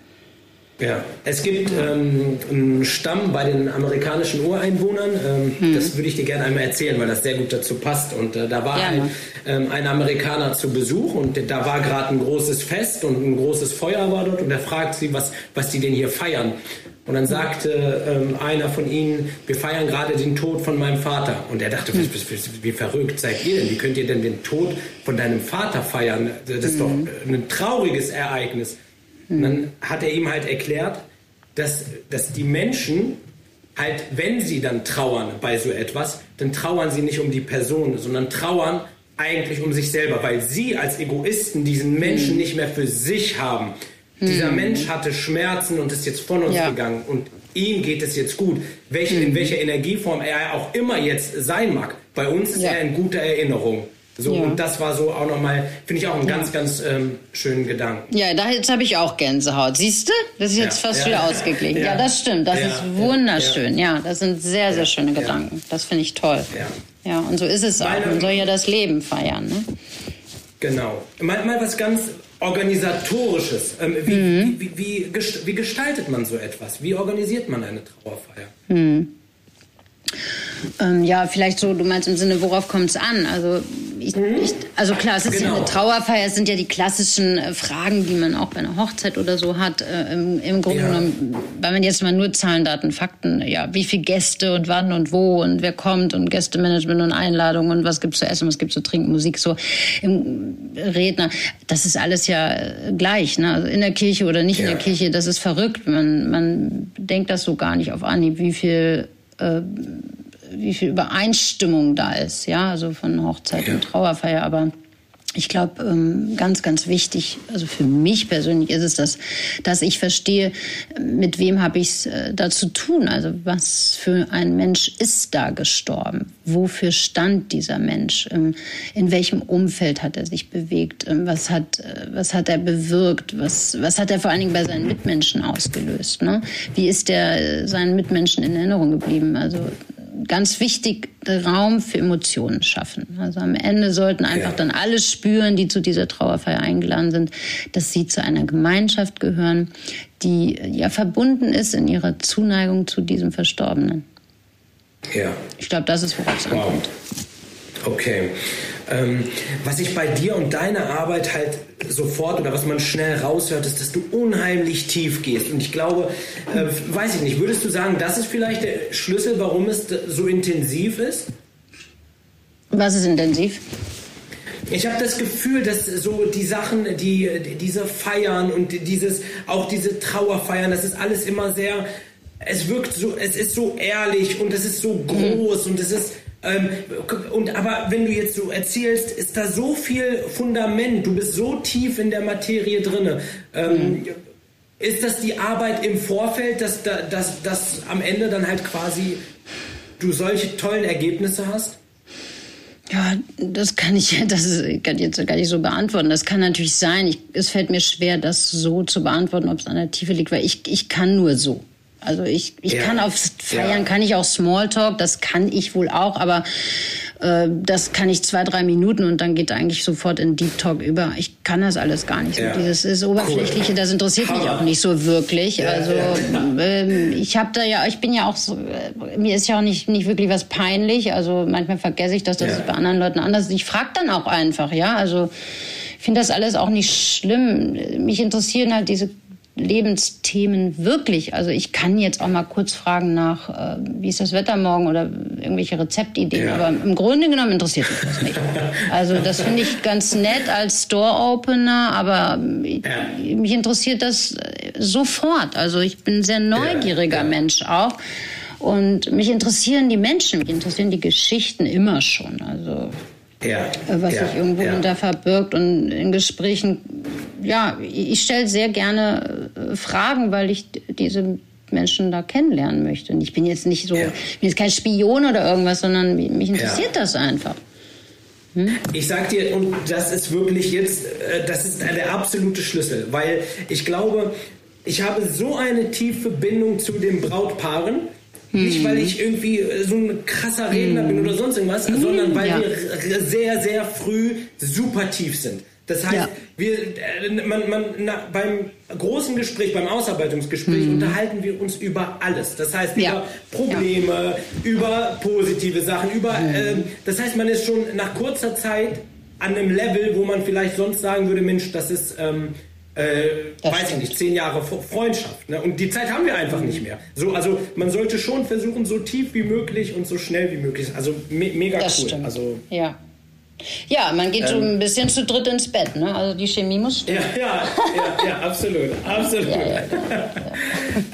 Ja, es gibt ähm, einen Stamm bei den amerikanischen Ureinwohnern. Ähm, hm. Das würde ich dir gerne einmal erzählen, weil das sehr gut dazu passt. Und äh, da war ein, ähm, ein, Amerikaner zu Besuch und da war gerade ein großes Fest und ein großes Feuer war dort und er fragt sie, was, was die denn hier feiern. Und dann sagte ähm, einer von ihnen, wir feiern gerade den Tod von meinem Vater. Und er dachte, wie, wie, wie, verrückt seid ihr denn? Wie könnt ihr denn den Tod von deinem Vater feiern? Das ist mhm. doch ein trauriges Ereignis. Mhm. Und dann hat er ihm halt erklärt, dass, dass die Menschen halt, wenn sie dann trauern bei so etwas, dann trauern sie nicht um die Person, sondern trauern eigentlich um sich selber, weil sie als Egoisten diesen Menschen mhm. nicht mehr für sich haben. Dieser hm. Mensch hatte Schmerzen und ist jetzt von uns ja. gegangen und ihm geht es jetzt gut. Welche, hm. In welcher Energieform er auch immer jetzt sein mag. Bei uns ist ja. er in guter Erinnerung. So, ja. und das war so auch nochmal, finde ich auch einen ja. ganz, ganz ähm, schönen Gedanken. Ja, da, jetzt habe ich auch Gänsehaut. Siehst du? Das ist jetzt ja. fast wieder ausgeglichen. Ja. das stimmt. Das ist wunderschön. Ja. das sind sehr, sehr schöne Gedanken. Das finde ich toll. Ja. ja, und so ist es auch. Man soll ja das Leben feiern. Ne? Genau. Mal, mal was ganz Organisatorisches. Ähm, wie, mhm. wie, wie, wie, gestaltet man so etwas? Wie organisiert man eine Trauerfeier? Mhm. Ähm, ja, vielleicht so, du meinst im Sinne, worauf kommt es an? Also, ich, mhm. ich, also klar, es ist genau. ja eine Trauerfeier, es sind ja die klassischen äh, Fragen, die man auch bei einer Hochzeit oder so hat. Äh, im, Im Grunde ja. genommen, weil man jetzt mal nur Zahlen, Daten, Fakten, ja, wie viele Gäste und wann und wo und wer kommt und Gästemanagement und Einladungen und was gibt's zu essen, was gibt's zu trinken, Musik, so im Redner, das ist alles ja äh, gleich, ne? Also in der Kirche oder nicht ja. in der Kirche, das ist verrückt. Man, man denkt das so gar nicht auf Anhieb, wie viel äh, wie viel Übereinstimmung da ist, ja, also von Hochzeit ja. und Trauerfeier, aber ich glaube, ähm, ganz, ganz wichtig, also für mich persönlich ist es das, dass ich verstehe, mit wem habe ich es äh, da zu tun. Also was für ein Mensch ist da gestorben? Wofür stand dieser Mensch? Ähm, in welchem Umfeld hat er sich bewegt? Ähm, was hat, äh, was hat er bewirkt? Was, was hat er vor allen Dingen bei seinen Mitmenschen ausgelöst? Ne? Wie ist er äh, seinen Mitmenschen in Erinnerung geblieben? Also ganz wichtig Raum für Emotionen schaffen. Also am Ende sollten einfach ja. dann alle spüren, die zu dieser Trauerfeier eingeladen sind, dass sie zu einer Gemeinschaft gehören, die ja verbunden ist in ihrer Zuneigung zu diesem Verstorbenen. Ja. Ich glaube, das ist, worauf es wow. ankommt. Okay. Ähm, was ich bei dir und deiner Arbeit halt sofort oder was man schnell raushört, ist, dass du unheimlich tief gehst. Und ich glaube, äh, weiß ich nicht, würdest du sagen, das ist vielleicht der Schlüssel, warum es so intensiv ist? Was ist intensiv? Ich habe das Gefühl, dass so die Sachen, die diese Feiern und dieses auch diese Trauerfeiern, das ist alles immer sehr es wirkt so, es ist so ehrlich und es ist so mhm. groß mhm. und es ist ähm, und aber wenn du jetzt so erzählst, ist da so viel Fundament, du bist so tief in der Materie drin. Ähm, mhm. Ist das die Arbeit im Vorfeld, dass, dass, dass am Ende dann halt quasi du solche tollen Ergebnisse hast? Ja, das kann ich, [laughs] das kann jetzt gar nicht so beantworten. Das kann natürlich sein. Ich, es fällt mir schwer, das so zu beantworten, ob es an der Tiefe liegt, weil ich, ich kann nur so. Also ich, ich ja. kann auf Feiern, ja. kann ich auch Smalltalk, das kann ich wohl auch, aber äh, das kann ich zwei, drei Minuten und dann geht eigentlich sofort in Deep Talk über. Ich kann das alles gar nicht. Ja. Dieses ist Oberflächliche, cool. das interessiert mich auch nicht so wirklich. Also äh, ich habe da ja, ich bin ja auch so, äh, mir ist ja auch nicht, nicht wirklich was peinlich. Also manchmal vergesse ich das, dass es bei anderen Leuten anders ist. Ich frage dann auch einfach, ja. Also ich finde das alles auch nicht schlimm. Mich interessieren halt diese Lebensthemen wirklich. Also ich kann jetzt auch mal kurz fragen nach, äh, wie ist das Wetter morgen oder irgendwelche Rezeptideen, ja. aber im Grunde genommen interessiert mich das nicht. Also das finde ich ganz nett als Store-Opener, aber ja. mich interessiert das sofort. Also ich bin ein sehr neugieriger ja. Mensch auch. Und mich interessieren die Menschen, mich interessieren die Geschichten immer schon. Also ja, was ja, sich irgendwo ja. hinter verbirgt. Und in Gesprächen, ja, ich stelle sehr gerne äh, Fragen, weil ich diese Menschen da kennenlernen möchte. Und ich bin jetzt nicht so, ja. ich bin jetzt kein Spion oder irgendwas, sondern mich interessiert das einfach. Hm? Ich sag dir, und das ist wirklich jetzt, äh, das ist der absolute Schlüssel, weil ich glaube, ich habe so eine tiefe Bindung zu den Brautpaaren nicht, weil ich irgendwie äh, so ein krasser Redner bin oder sonst irgendwas, mhm. sondern weil ja. wir sehr, sehr früh super tief sind. Das heißt, ja. wir, äh, man, man, na, beim großen Gespräch, beim Ausarbeitungsgespräch mhm. unterhalten wir uns über alles. Das heißt, ja. über Probleme, ja. über positive Sachen, über, mhm. ähm, das heißt, man ist schon nach kurzer Zeit an einem Level, wo man vielleicht sonst sagen würde, Mensch, das ist, ähm, äh, weiß ich nicht, zehn Jahre Freundschaft. Ne? Und die Zeit haben wir einfach nicht mehr. So, also man sollte schon versuchen, so tief wie möglich und so schnell wie möglich. Also me mega das cool. Stimmt. Also, ja. Ja, man geht ähm, so ein bisschen zu dritt ins Bett, ne? Also die Chemie muss stimmen. Ja, ja, ja, [laughs] ja absolut, absolut. ja, ja,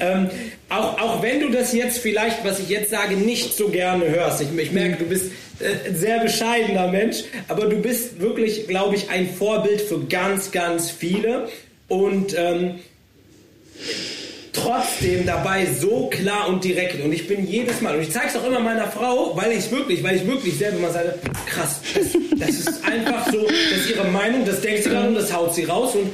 [laughs] ähm, auch, auch wenn du das jetzt vielleicht, was ich jetzt sage, nicht so gerne hörst. Ich, ich merke, du bist äh, ein sehr bescheidener Mensch, aber du bist wirklich, glaube ich, ein Vorbild für ganz, ganz viele. Und ähm, trotzdem dabei so klar und direkt. Und ich bin jedes Mal, und ich zeige es auch immer meiner Frau, weil ich wirklich, weil ich wirklich selber mal sage, krass, das, das ist einfach so, das ist ihre Meinung, das denkt sie gerade und das haut sie raus und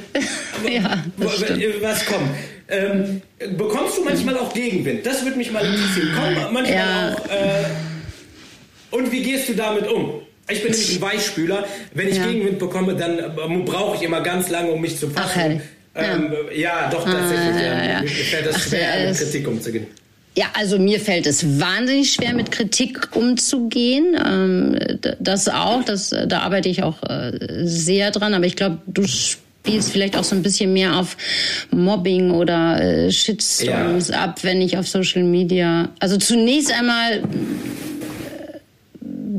[laughs] ja, was kommt. Ähm, bekommst du manchmal auch Gegenwind? Das würde mich mal interessieren. Komm, manchmal ja. auch. Äh, und wie gehst du damit um? Ich bin nämlich ein Weichspüler. Wenn ich ja. Gegenwind bekomme, dann äh, brauche ich immer ganz lange, um mich zu fassen. Ach, ähm, ja. doch, tatsächlich. Ah, ja, ja. Mir fällt das Ach, schwer, mit Kritik umzugehen. Ja, also mir fällt es wahnsinnig schwer, mit Kritik umzugehen. Ähm, das auch, das, da arbeite ich auch äh, sehr dran. Aber ich glaube, du spielst vielleicht auch so ein bisschen mehr auf Mobbing oder äh, Shitstorms ja. ab, wenn ich auf Social Media. Also zunächst einmal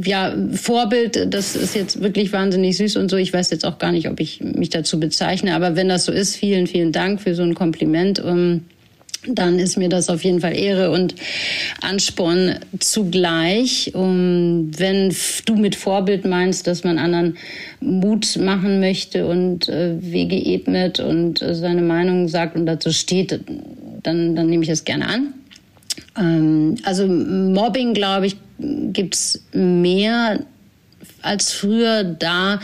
ja, Vorbild, das ist jetzt wirklich wahnsinnig süß und so. Ich weiß jetzt auch gar nicht, ob ich mich dazu bezeichne, aber wenn das so ist, vielen, vielen Dank für so ein Kompliment. Um, ähm, dann ist mir das auf jeden Fall Ehre und Ansporn zugleich. Um, wenn du mit Vorbild meinst, dass man anderen Mut machen möchte und äh, Wege ebnet und äh, seine Meinung sagt und dazu steht, dann, dann nehme ich das gerne an. Ähm, also Mobbing, glaube ich, gibt es mehr als früher da,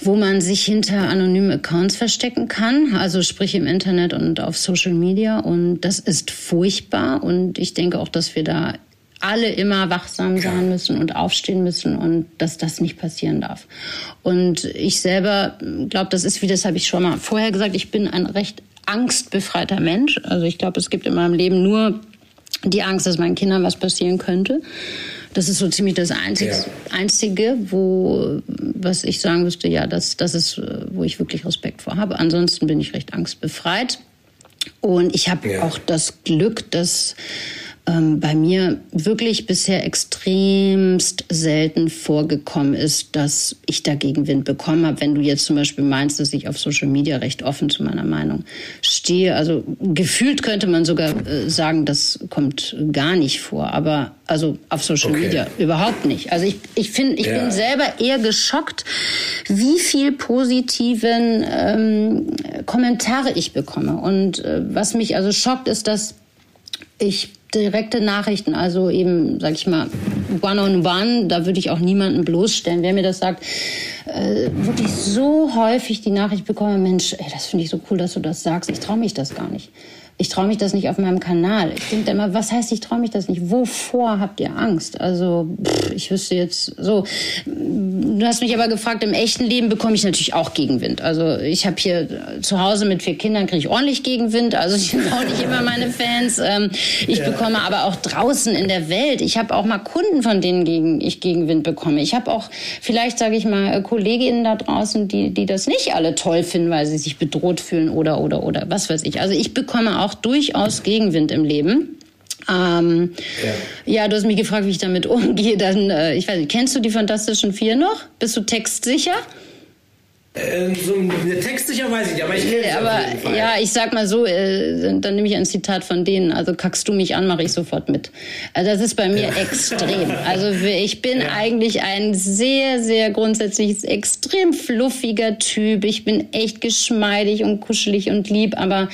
wo man sich hinter anonymen Accounts verstecken kann, also sprich im Internet und auf Social Media. Und das ist furchtbar. Und ich denke auch, dass wir da alle immer wachsam sein müssen und aufstehen müssen und dass das nicht passieren darf. Und ich selber glaube, das ist, wie das habe ich schon mal vorher gesagt, ich bin ein recht angstbefreiter Mensch. Also ich glaube, es gibt in meinem Leben nur die Angst, dass meinen Kindern was passieren könnte. Das ist so ziemlich das Einzige, ja. Einzige wo, was ich sagen müsste, ja, das, das ist, wo ich wirklich Respekt vor habe. Ansonsten bin ich recht angstbefreit. Und ich habe ja. auch das Glück, dass ähm, bei mir wirklich bisher extremst selten vorgekommen ist, dass ich dagegen Wind bekommen habe. Wenn du jetzt zum Beispiel meinst, dass ich auf Social Media recht offen zu meiner Meinung stehe, also gefühlt könnte man sogar äh, sagen, das kommt gar nicht vor. Aber also auf Social okay. Media überhaupt nicht. Also ich, ich finde, ich ja. bin selber eher geschockt, wie viel positiven ähm, Kommentare ich bekomme. Und äh, was mich also schockt, ist, dass ich direkte Nachrichten, also eben, sag ich mal, one-on-one, -on -one, da würde ich auch niemanden bloßstellen. Wer mir das sagt, äh, wirklich so häufig die Nachricht bekomme, Mensch, ey, das finde ich so cool, dass du das sagst. Ich traue mich das gar nicht ich traue mich das nicht auf meinem Kanal. Ich denke immer, was heißt, ich traue mich das nicht? Wovor habt ihr Angst? Also, pff, ich wüsste jetzt so. Du hast mich aber gefragt, im echten Leben bekomme ich natürlich auch Gegenwind. Also, ich habe hier zu Hause mit vier Kindern kriege ich ordentlich Gegenwind. Also, [laughs] ich sind auch nicht immer meine Fans. Ähm, ich bekomme aber auch draußen in der Welt. Ich habe auch mal Kunden, von denen gegen, ich Gegenwind bekomme. Ich habe auch vielleicht, sage ich mal, Kolleginnen da draußen, die, die das nicht alle toll finden, weil sie sich bedroht fühlen oder, oder, oder, was weiß ich. Also, ich bekomme auch auch durchaus Gegenwind im Leben. Ähm, ja. ja. du hast mich gefragt, wie ich damit [laughs] umgehe. Dann, äh, ich weiß nicht, kennst du die Fantastischen Vier noch? Bist du textsicher? Äh, so textsicher weiß ich nicht, aber ich kenne es aber. Ja, ich sag mal so, äh, dann nehme ich ein Zitat von denen. Also kackst du mich an, mache ich sofort mit. Also das ist bei mir ja. extrem. Also ich bin ja. eigentlich ein sehr, sehr grundsätzlich extrem fluffiger Typ. Ich bin echt geschmeidig und kuschelig und lieb, aber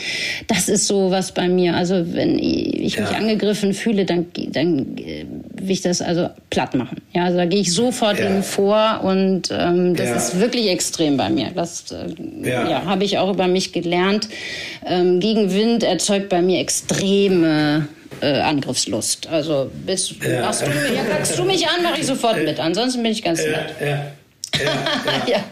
das ist so was bei mir. Also wenn ich mich angegriffen fühle, dann, dann äh, will ich das also platt machen. Ja, also da gehe ich sofort ja. vor und ähm, das ist wirklich extrem bei mir. Das äh, ja. ja habe ich auch über mich gelernt. Ähm, Gegenwind erzeugt bei mir extreme äh, Angriffslust. Also bist, ja. machst du, ja, packst du mich an, mache ich sofort mit. Ansonsten bin ich ganz nett. Ja, ja, [laughs] ja.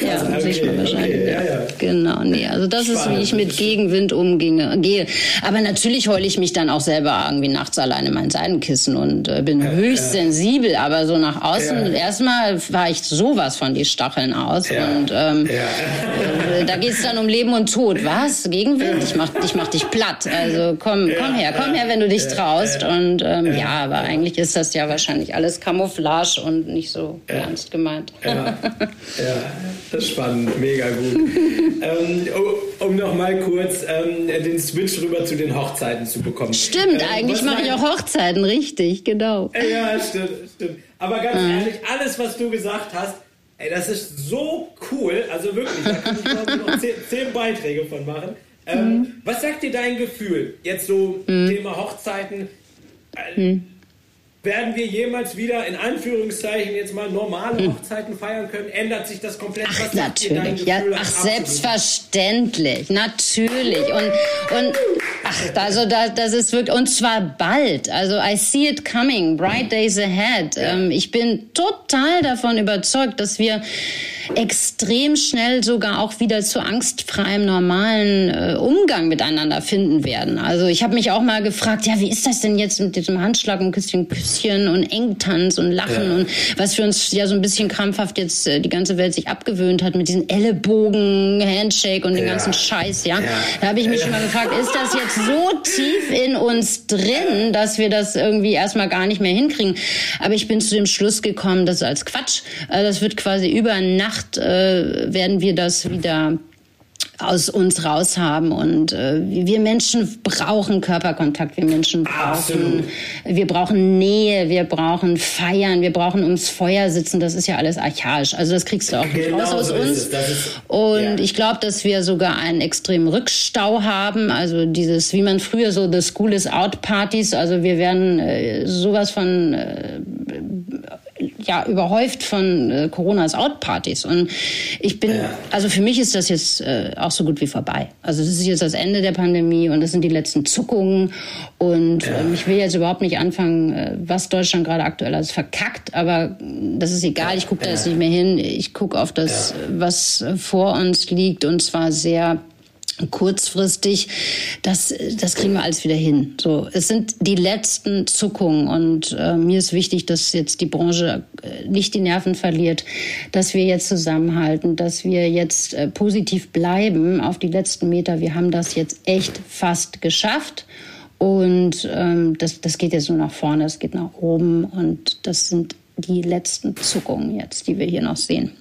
ja, ja okay, man wahrscheinlich. Okay, ja, ja. Genau, nee, also das Spannend, ist, wie ich mit Gegenwind umgehe. Gehe. Aber natürlich heule ich mich dann auch selber irgendwie nachts alleine in mein Seidenkissen und äh, bin höchst sensibel. Aber so nach außen, erstmal war ich sowas von die Stacheln aus. Und ähm, äh, da geht es dann um Leben und Tod. Was? Gegenwind? Ich mach, ich mach dich platt. Also komm, komm her, komm her, wenn du dich traust. Und ähm, ja, aber eigentlich ist das ja wahrscheinlich alles Camouflage und nicht so ernst gemeint. Ja ja, das ist spannend, mega gut. ähm, um noch mal kurz ähm, den Switch rüber zu den Hochzeiten zu bekommen. Stimmt, ähm, eigentlich mache ich auch Hochzeiten, richtig, genau. Ja, stimmt, stimmt. Aber ganz mhm. ehrlich, alles, was du gesagt hast, ey, das ist so cool. Also wirklich, da kann ich noch zehn, zehn Beiträge von machen. Ähm, mhm. Was sagt dir dein Gefühl? Jetzt so mhm. Thema Hochzeiten. Äh, mhm. Werden wir jemals wieder in Anführungszeichen jetzt mal normale hm. Hochzeiten feiern können? Ändert sich das komplett? Ach, Was natürlich. Ja, ach, selbstverständlich. Natürlich. Und, und ach, also da, das ist wirklich, und zwar bald. Also I see it coming. Bright days ahead. Ähm, ich bin total davon überzeugt, dass wir extrem schnell sogar auch wieder zu angstfreiem normalen äh, Umgang miteinander finden werden. Also ich habe mich auch mal gefragt, ja, wie ist das denn jetzt mit diesem Handschlag und Küsschen, Küsschen und Engtanz und Lachen ja. und was für uns ja so ein bisschen krampfhaft jetzt äh, die ganze Welt sich abgewöhnt hat mit diesen Ellenbogen, Handshake und ja. den ganzen Scheiß, ja. ja. Da habe ich mich schon mal gefragt, ist das jetzt so tief in uns drin, dass wir das irgendwie erstmal gar nicht mehr hinkriegen? Aber ich bin zu dem Schluss gekommen, das ist als Quatsch. Äh, das wird quasi über Nacht Nacht äh, werden wir das wieder aus uns raus haben und äh, wir Menschen brauchen Körperkontakt, wir Menschen brauchen Absolut. wir brauchen Nähe, wir brauchen feiern, wir brauchen ums Feuer sitzen, das ist ja alles archaisch. Also das kriegst du auch nicht genau raus aus so uns. Ist, und ja. ich glaube, dass wir sogar einen extremen Rückstau haben, also dieses wie man früher so the school is out Partys, also wir werden äh, sowas von äh, ja überhäuft von äh, Coronas Out-Partys. Und ich bin, ja. also für mich ist das jetzt äh, auch so gut wie vorbei. Also es ist jetzt das Ende der Pandemie und das sind die letzten Zuckungen. Und ja. ähm, ich will jetzt überhaupt nicht anfangen, äh, was Deutschland gerade aktuell alles verkackt, aber das ist egal, ich gucke da jetzt nicht mehr hin. Ich gucke auf das, was vor uns liegt und zwar sehr kurzfristig, das, das kriegen wir alles wieder hin. So, es sind die letzten Zuckungen und äh, mir ist wichtig, dass jetzt die Branche äh, nicht die Nerven verliert, dass wir jetzt zusammenhalten, dass wir jetzt äh, positiv bleiben auf die letzten Meter. Wir haben das jetzt echt fast geschafft. Und ähm, das, das geht jetzt nur nach vorne, es geht nach oben und das sind die letzten Zuckungen jetzt, die wir hier noch sehen.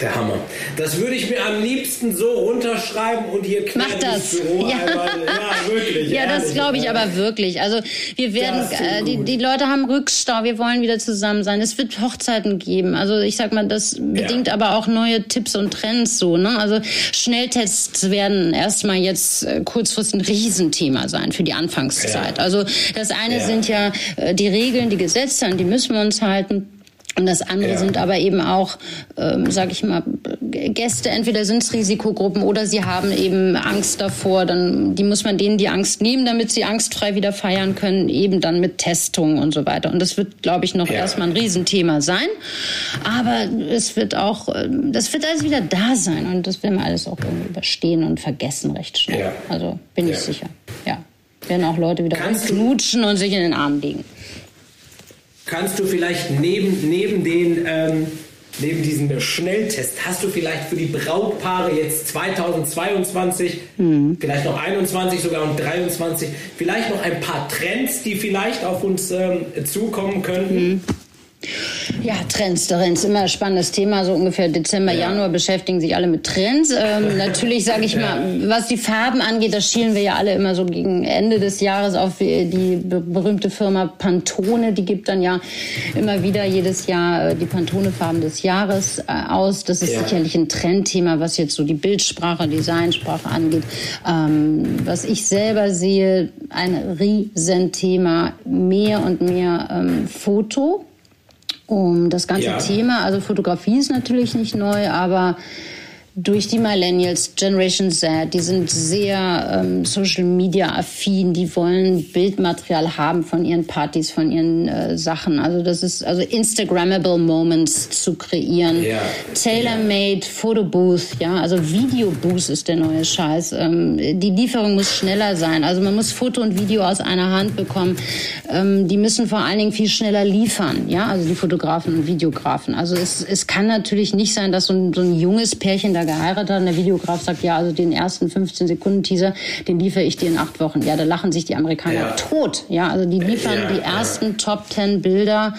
Der Hammer. Das würde ich mir am liebsten so runterschreiben und hier quer Mach das. Büro ja. Einmal, ja, wirklich. ja, das glaube ich aber wirklich. Also wir werden, äh, die, die Leute haben Rückstau, wir wollen wieder zusammen sein. Es wird Hochzeiten geben. Also ich sag mal, das bedingt ja. aber auch neue Tipps und Trends so. Ne? Also Schnelltests werden erstmal jetzt äh, kurzfristig ein Riesenthema sein für die Anfangszeit. Ja. Also das eine sind ja äh, die Regeln, die Gesetze, an die müssen wir uns halten. Und das andere ja. sind aber eben auch, ähm, sage ich mal, Gäste. Entweder sind es Risikogruppen oder sie haben eben Angst davor. Dann die muss man denen die Angst nehmen, damit sie angstfrei wieder feiern können, eben dann mit Testung und so weiter. Und das wird, glaube ich, noch ja. erstmal ein Riesenthema sein. Aber es wird auch, ähm, das wird alles wieder da sein und das werden wir alles auch irgendwie überstehen und vergessen recht schnell. Ja. Also bin ich sicher. Ja, werden auch Leute wieder knutschen und sich in den Arm legen. Kannst du vielleicht neben, neben den ähm, neben diesem Schnelltest, hast du vielleicht für die Brautpaare jetzt 2022, mhm. vielleicht noch 21 sogar und 23, vielleicht noch ein paar Trends, die vielleicht auf uns ähm, zukommen könnten? Mhm. Ja, Trends, Trends, immer ein spannendes Thema. So ungefähr Dezember, ja. Januar beschäftigen sich alle mit Trends. Ähm, [laughs] natürlich sage ich mal, was die Farben angeht, da schielen wir ja alle immer so gegen Ende des Jahres auf die berühmte Firma Pantone. Die gibt dann ja immer wieder jedes Jahr äh, die Pantone-Farben des Jahres äh, aus. Das ist ja. sicherlich ein Trendthema, was jetzt so die Bildsprache, Designsprache angeht. Ähm, was ich selber sehe, ein Riesenthema, mehr und mehr ähm, Foto um das ganze ja. Thema. Also Fotografie ist natürlich nicht neu, aber durch die Millennials, Generation Z, die sind sehr ähm, Social Media affin, die wollen Bildmaterial haben von ihren Partys, von ihren äh, Sachen. Also das ist also Instagrammable Moments zu kreieren. Ja. Tailor-made Fotobooth, ja, also Videobooth ist der neue Scheiß. Ähm, die Lieferung muss schneller sein. Also man muss Foto und Video aus einer Hand bekommen. Ähm, die müssen vor allen Dingen viel schneller liefern, ja, also die Fotografen und Videografen. Also es, es kann natürlich nicht sein, dass so ein, so ein junges Pärchen da geheiratet hat und der Videograf sagt, ja, also den ersten 15 Sekunden Teaser, den liefere ich dir in acht Wochen. Ja, da lachen sich die Amerikaner ja. tot. Ja, also die liefern ja, die ersten. Top 10 Bilder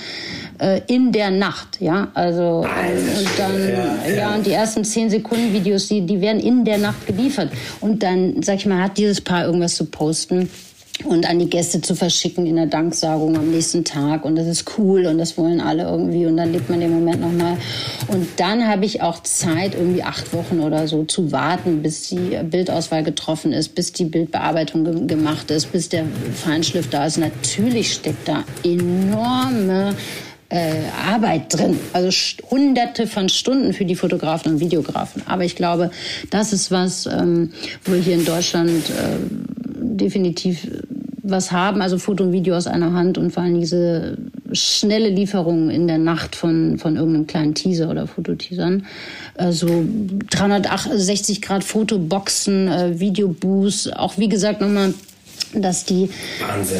äh, in der Nacht, ja, also und dann ja, und die ersten zehn Sekunden Videos, die die werden in der Nacht geliefert und dann sag ich mal, hat dieses Paar irgendwas zu posten und an die Gäste zu verschicken in der Danksagung am nächsten Tag und das ist cool und das wollen alle irgendwie und dann lebt man den Moment nochmal und dann habe ich auch Zeit irgendwie acht Wochen oder so zu warten, bis die Bildauswahl getroffen ist, bis die Bildbearbeitung ge gemacht ist, bis der Feinschliff da ist. Natürlich steckt da enorme äh, Arbeit drin. Also hunderte von Stunden für die Fotografen und Videografen. Aber ich glaube, das ist was, ähm, wo hier in Deutschland äh, definitiv was haben, also Foto und Video aus einer Hand und vor allem diese schnelle Lieferung in der Nacht von, von irgendeinem kleinen Teaser oder Fototeasern. Also 360 Grad Fotoboxen, äh, Videoboost, auch wie gesagt nochmal dass die Wahnsinn.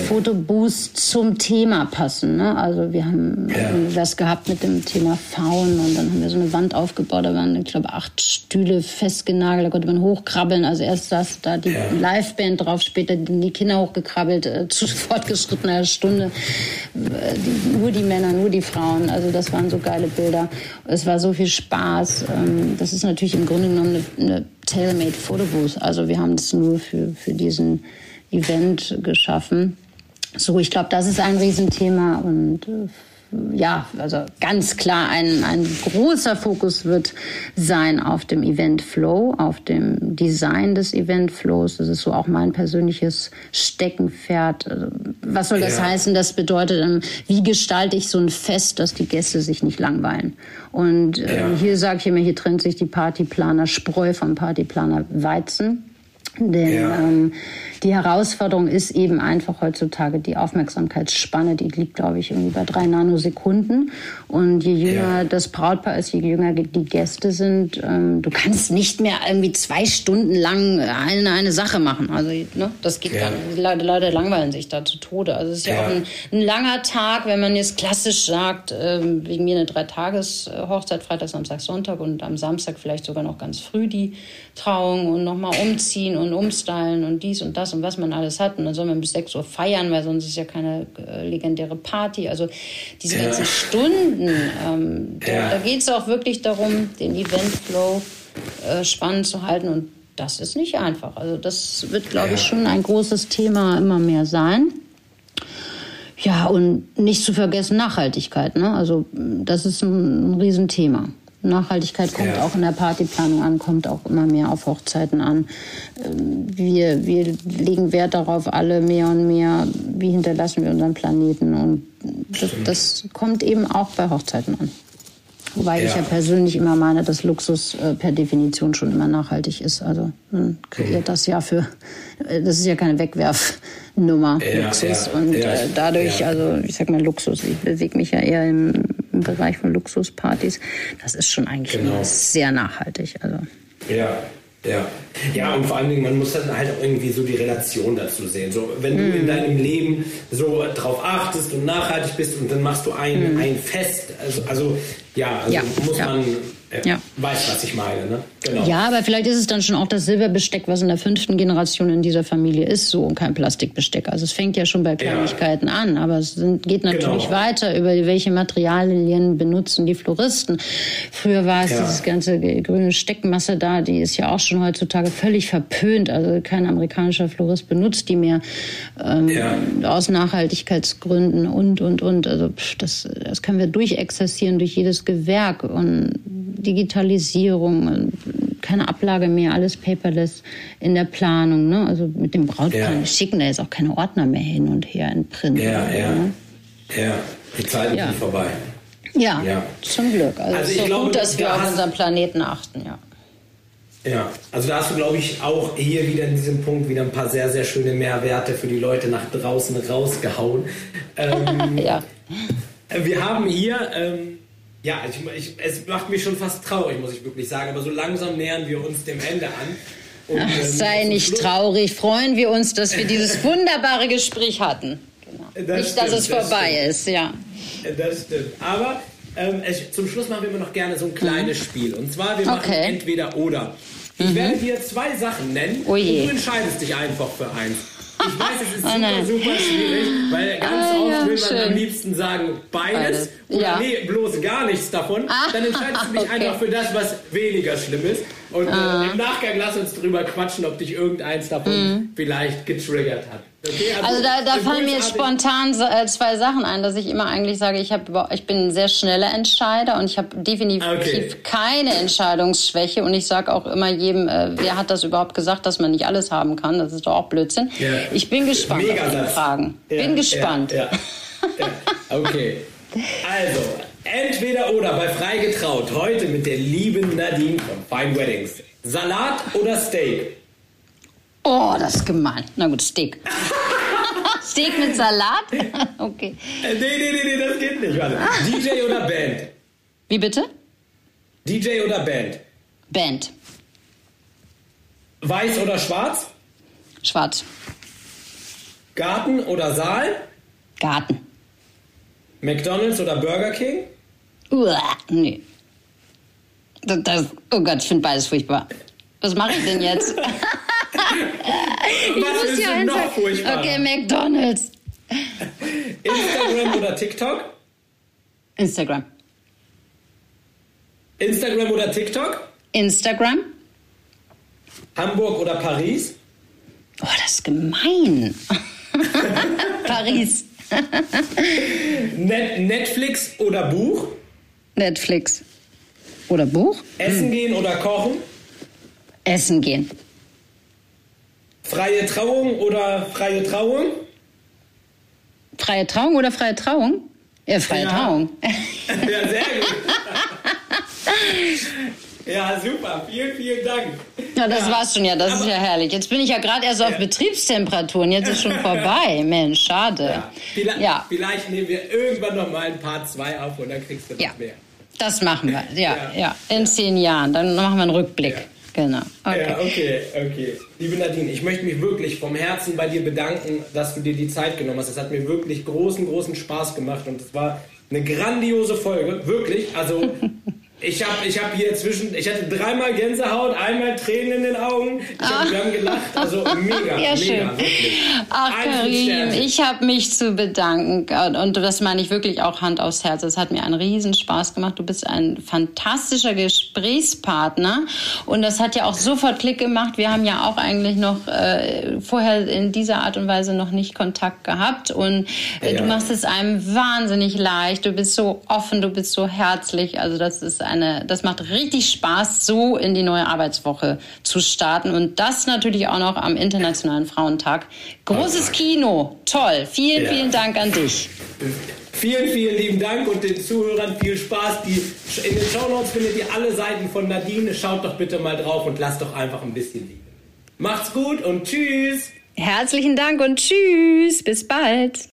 Zum Thema passen. Ne? Also wir haben ja. das gehabt mit dem Thema Faun und dann haben wir so eine Wand aufgebaut, da waren, ich glaube, acht Stühle festgenagelt, da konnte man hochkrabbeln. Also erst saß da die ja. Liveband drauf, später die Kinder hochgekrabbelt, äh, zu [laughs] fortgeschrittener Stunde. Äh, die, nur die Männer, nur die Frauen. Also das waren so geile Bilder. Es war so viel Spaß. Ähm, das ist natürlich im Grunde genommen eine, eine tailor-made Fotobooth. Also wir haben das nur für, für diesen Event geschaffen. So, ich glaube, das ist ein Riesenthema und äh, ja, also ganz klar ein, ein großer Fokus wird sein auf dem Event Flow, auf dem Design des Event Flows. Das ist so auch mein persönliches Steckenpferd. Also, was soll das ja. heißen? Das bedeutet, ähm, wie gestalte ich so ein Fest, dass die Gäste sich nicht langweilen? Und äh, ja. hier sage ich immer, hier trennt sich die Partyplaner Spreu vom Partyplaner Weizen. Denn ja. ähm, die Herausforderung ist eben einfach heutzutage die Aufmerksamkeitsspanne, die liegt, glaube ich, irgendwie bei drei Nanosekunden. Und je jünger ja. das Brautpaar ist, je jünger die Gäste sind, ähm, du kannst nicht mehr irgendwie zwei Stunden lang eine, eine Sache machen. Also ne, das geht ja. dann. Die Leute langweilen sich da zu Tode. Also es ist ja, ja auch ein, ein, langer Tag, wenn man jetzt klassisch sagt, ähm, wegen mir eine Dreitages-Hochzeit, Freitag, Samstag, Sonntag und am Samstag vielleicht sogar noch ganz früh die Trauung und nochmal umziehen und umstylen und dies und das und was man alles hat. Und dann soll man bis 6 Uhr feiern, weil sonst ist ja keine äh, legendäre Party. Also diese ja. ganzen Stunden, ähm, ja. da, da geht es auch wirklich darum, den Eventflow äh, spannend zu halten und das ist nicht einfach. Also das wird, glaube ja. ich, schon ein großes Thema immer mehr sein. Ja, und nicht zu vergessen Nachhaltigkeit. Ne? Also das ist ein, ein Riesenthema. Nachhaltigkeit kommt ja. auch in der Partyplanung an, kommt auch immer mehr auf Hochzeiten an. Ähm, wir, wir legen Wert darauf, alle mehr und mehr, wie hinterlassen wir unseren Planeten. Und das, das kommt eben auch bei Hochzeiten an. Wobei ja. ich ja persönlich immer meine, dass Luxus äh, per Definition schon immer nachhaltig ist. Also man kreiert mhm. das ja für, äh, das ist ja keine Wegwerfnummer, ja, Luxus. Und äh, dadurch, also ich sag mal Luxus, ich bewege mich ja eher im, im Bereich von Luxuspartys. Das ist schon eigentlich genau. sehr nachhaltig. Also. Ja, ja. Ja, und vor allen Dingen, man muss dann halt auch irgendwie so die Relation dazu sehen. So, wenn du in mhm. deinem Leben so drauf achtest und nachhaltig bist und dann machst du ein, mm. ein Fest, also, also ja, also ja, muss ja. man ja. weiß, was ich meine. Ne? Genau. Ja, aber vielleicht ist es dann schon auch das Silberbesteck, was in der fünften Generation in dieser Familie ist, so und kein Plastikbesteck. Also es fängt ja schon bei Kleinigkeiten ja. an, aber es sind, geht natürlich genau. weiter über welche Materialien benutzen die Floristen. Früher war es ja. dieses ganze grüne Steckmasse da, die ist ja auch schon heutzutage völlig verpönt. Also kein amerikanischer Florist benutzt die mehr ähm, ja. aus Nachhaltigkeitsgründen und und und. Also pff, das, das können wir durchexerzieren durch jedes Gewerk und Digitalisierung, keine Ablage mehr, alles paperless in der Planung. Ne? Also mit dem Brautplan ja. schicken da jetzt auch keine Ordner mehr hin und her in Print. Ja, ja. Ne? ja, die Zeiten ja. sind vorbei. Ja, ja, zum Glück. Also, also es ist glaube, gut, dass wir da auf unseren Planeten achten, ja. Ja, also da hast du, glaube ich, auch hier wieder in diesem Punkt wieder ein paar sehr, sehr schöne Mehrwerte für die Leute nach draußen rausgehauen. [laughs] Ähm, ja. Wir haben hier ähm, ja, ich, ich, es macht mich schon fast traurig, muss ich wirklich sagen. Aber so langsam nähern wir uns dem Ende an. Und, Ach, ähm, sei nicht Schluss traurig. Freuen wir uns, dass wir dieses [laughs] wunderbare Gespräch hatten. Genau. Das nicht, stimmt, dass es vorbei stimmt. ist, ja. Das stimmt. Aber ähm, es, zum Schluss machen wir immer noch gerne so ein kleines mhm. Spiel. Und zwar, wir machen okay. entweder oder. Ich mhm. werde dir zwei Sachen nennen oh und du entscheidest dich einfach für eins. Ich weiß, es ist oh super, super schwierig, weil ganz ah, oft ja, will man schön. am liebsten sagen beides, beides. oder ja. nee, bloß gar nichts davon. Ah, Dann entscheidest du dich [laughs] okay. einfach für das, was weniger schlimm ist. Und äh, im Nachgang lass uns drüber quatschen, ob dich irgendeins davon mm. vielleicht getriggert hat. Okay, also, also, da, da fallen mir jetzt spontan äh, zwei Sachen ein, dass ich immer eigentlich sage, ich, hab, ich bin ein sehr schneller Entscheider und ich habe definitiv okay. keine Entscheidungsschwäche und ich sage auch immer jedem, äh, wer hat das überhaupt gesagt, dass man nicht alles haben kann? Das ist doch auch Blödsinn. Ja. Ich bin gespannt Mega auf die Fragen. Ja, bin gespannt. Ja, okay. [laughs] Also, entweder oder bei Freigetraut. Heute mit der lieben Nadine von Fine Weddings. Salat oder Steak? Oh, das ist gemein. Na gut, Steak. [laughs] Steak mit Salat? [laughs] okay. Äh, nee, nee, nee, nee, das geht nicht. Warte. DJ oder Band? Wie bitte? DJ oder Band? Band. Weiß oder schwarz? Schwarz. Garten oder Saal? Garten. McDonalds oder Burger King? Uah, nee. Das, das, oh Gott, ich finde beides furchtbar. Was mache ich denn jetzt? [laughs] ich Was ist denn noch furchtbar? Okay, McDonalds. Instagram oder TikTok? Instagram. Instagram oder TikTok? Instagram. Hamburg oder Paris? Oh, das ist gemein. [laughs] [laughs] Paris. Net Netflix oder Buch? Netflix. Oder Buch? Essen hm. gehen oder kochen? Essen gehen. Freie Trauung oder freie Trauung? Freie Trauung oder freie Trauung? Ja, freie ja. Trauung. [laughs] ja, sehr gut. [laughs] Ja, super. Vielen, vielen Dank. Ja, das ja. war's schon ja. Das Aber, ist ja herrlich. Jetzt bin ich ja gerade erst auf ja. Betriebstemperaturen. Jetzt ist schon vorbei. [laughs] Mensch, schade. Ja. Vielleicht, ja. vielleicht nehmen wir irgendwann noch mal ein Part 2 auf und dann kriegst du noch mehr. Das machen wir. Ja, ja. In zehn Jahren. Dann machen wir einen Rückblick. Genau. Okay. Ja, okay, okay. Liebe Nadine, ich möchte mich wirklich vom Herzen bei dir bedanken, dass du dir die Zeit genommen hast. Es hat mir wirklich großen, großen Spaß gemacht und es war eine grandiose Folge. Wirklich. Also [laughs] Ich habe ich hab hier zwischen, ich hatte dreimal Gänsehaut, einmal Tränen in den Augen. Ich hab, ah. Wir haben gelacht, also [laughs] mega, ja, mega, schön. wirklich. Ach, Karim, ich habe mich zu bedanken und, und das meine ich wirklich auch Hand aufs Herz. Es hat mir einen riesen Spaß gemacht. Du bist ein fantastischer Gesprächspartner und das hat ja auch sofort Klick gemacht. Wir haben ja auch eigentlich noch äh, vorher in dieser Art und Weise noch nicht Kontakt gehabt und äh, ja. du machst es einem wahnsinnig leicht. Du bist so offen, du bist so herzlich. Also das ist eine, das macht richtig Spaß, so in die neue Arbeitswoche zu starten. Und das natürlich auch noch am Internationalen Frauentag. Großes Kino, toll. Vielen, ja. vielen Dank an dich. Vielen, vielen lieben Dank und den Zuhörern viel Spaß. Die, in den Show Notes findet ihr alle Seiten von Nadine. Schaut doch bitte mal drauf und lasst doch einfach ein bisschen lieben. Macht's gut und tschüss. Herzlichen Dank und tschüss. Bis bald.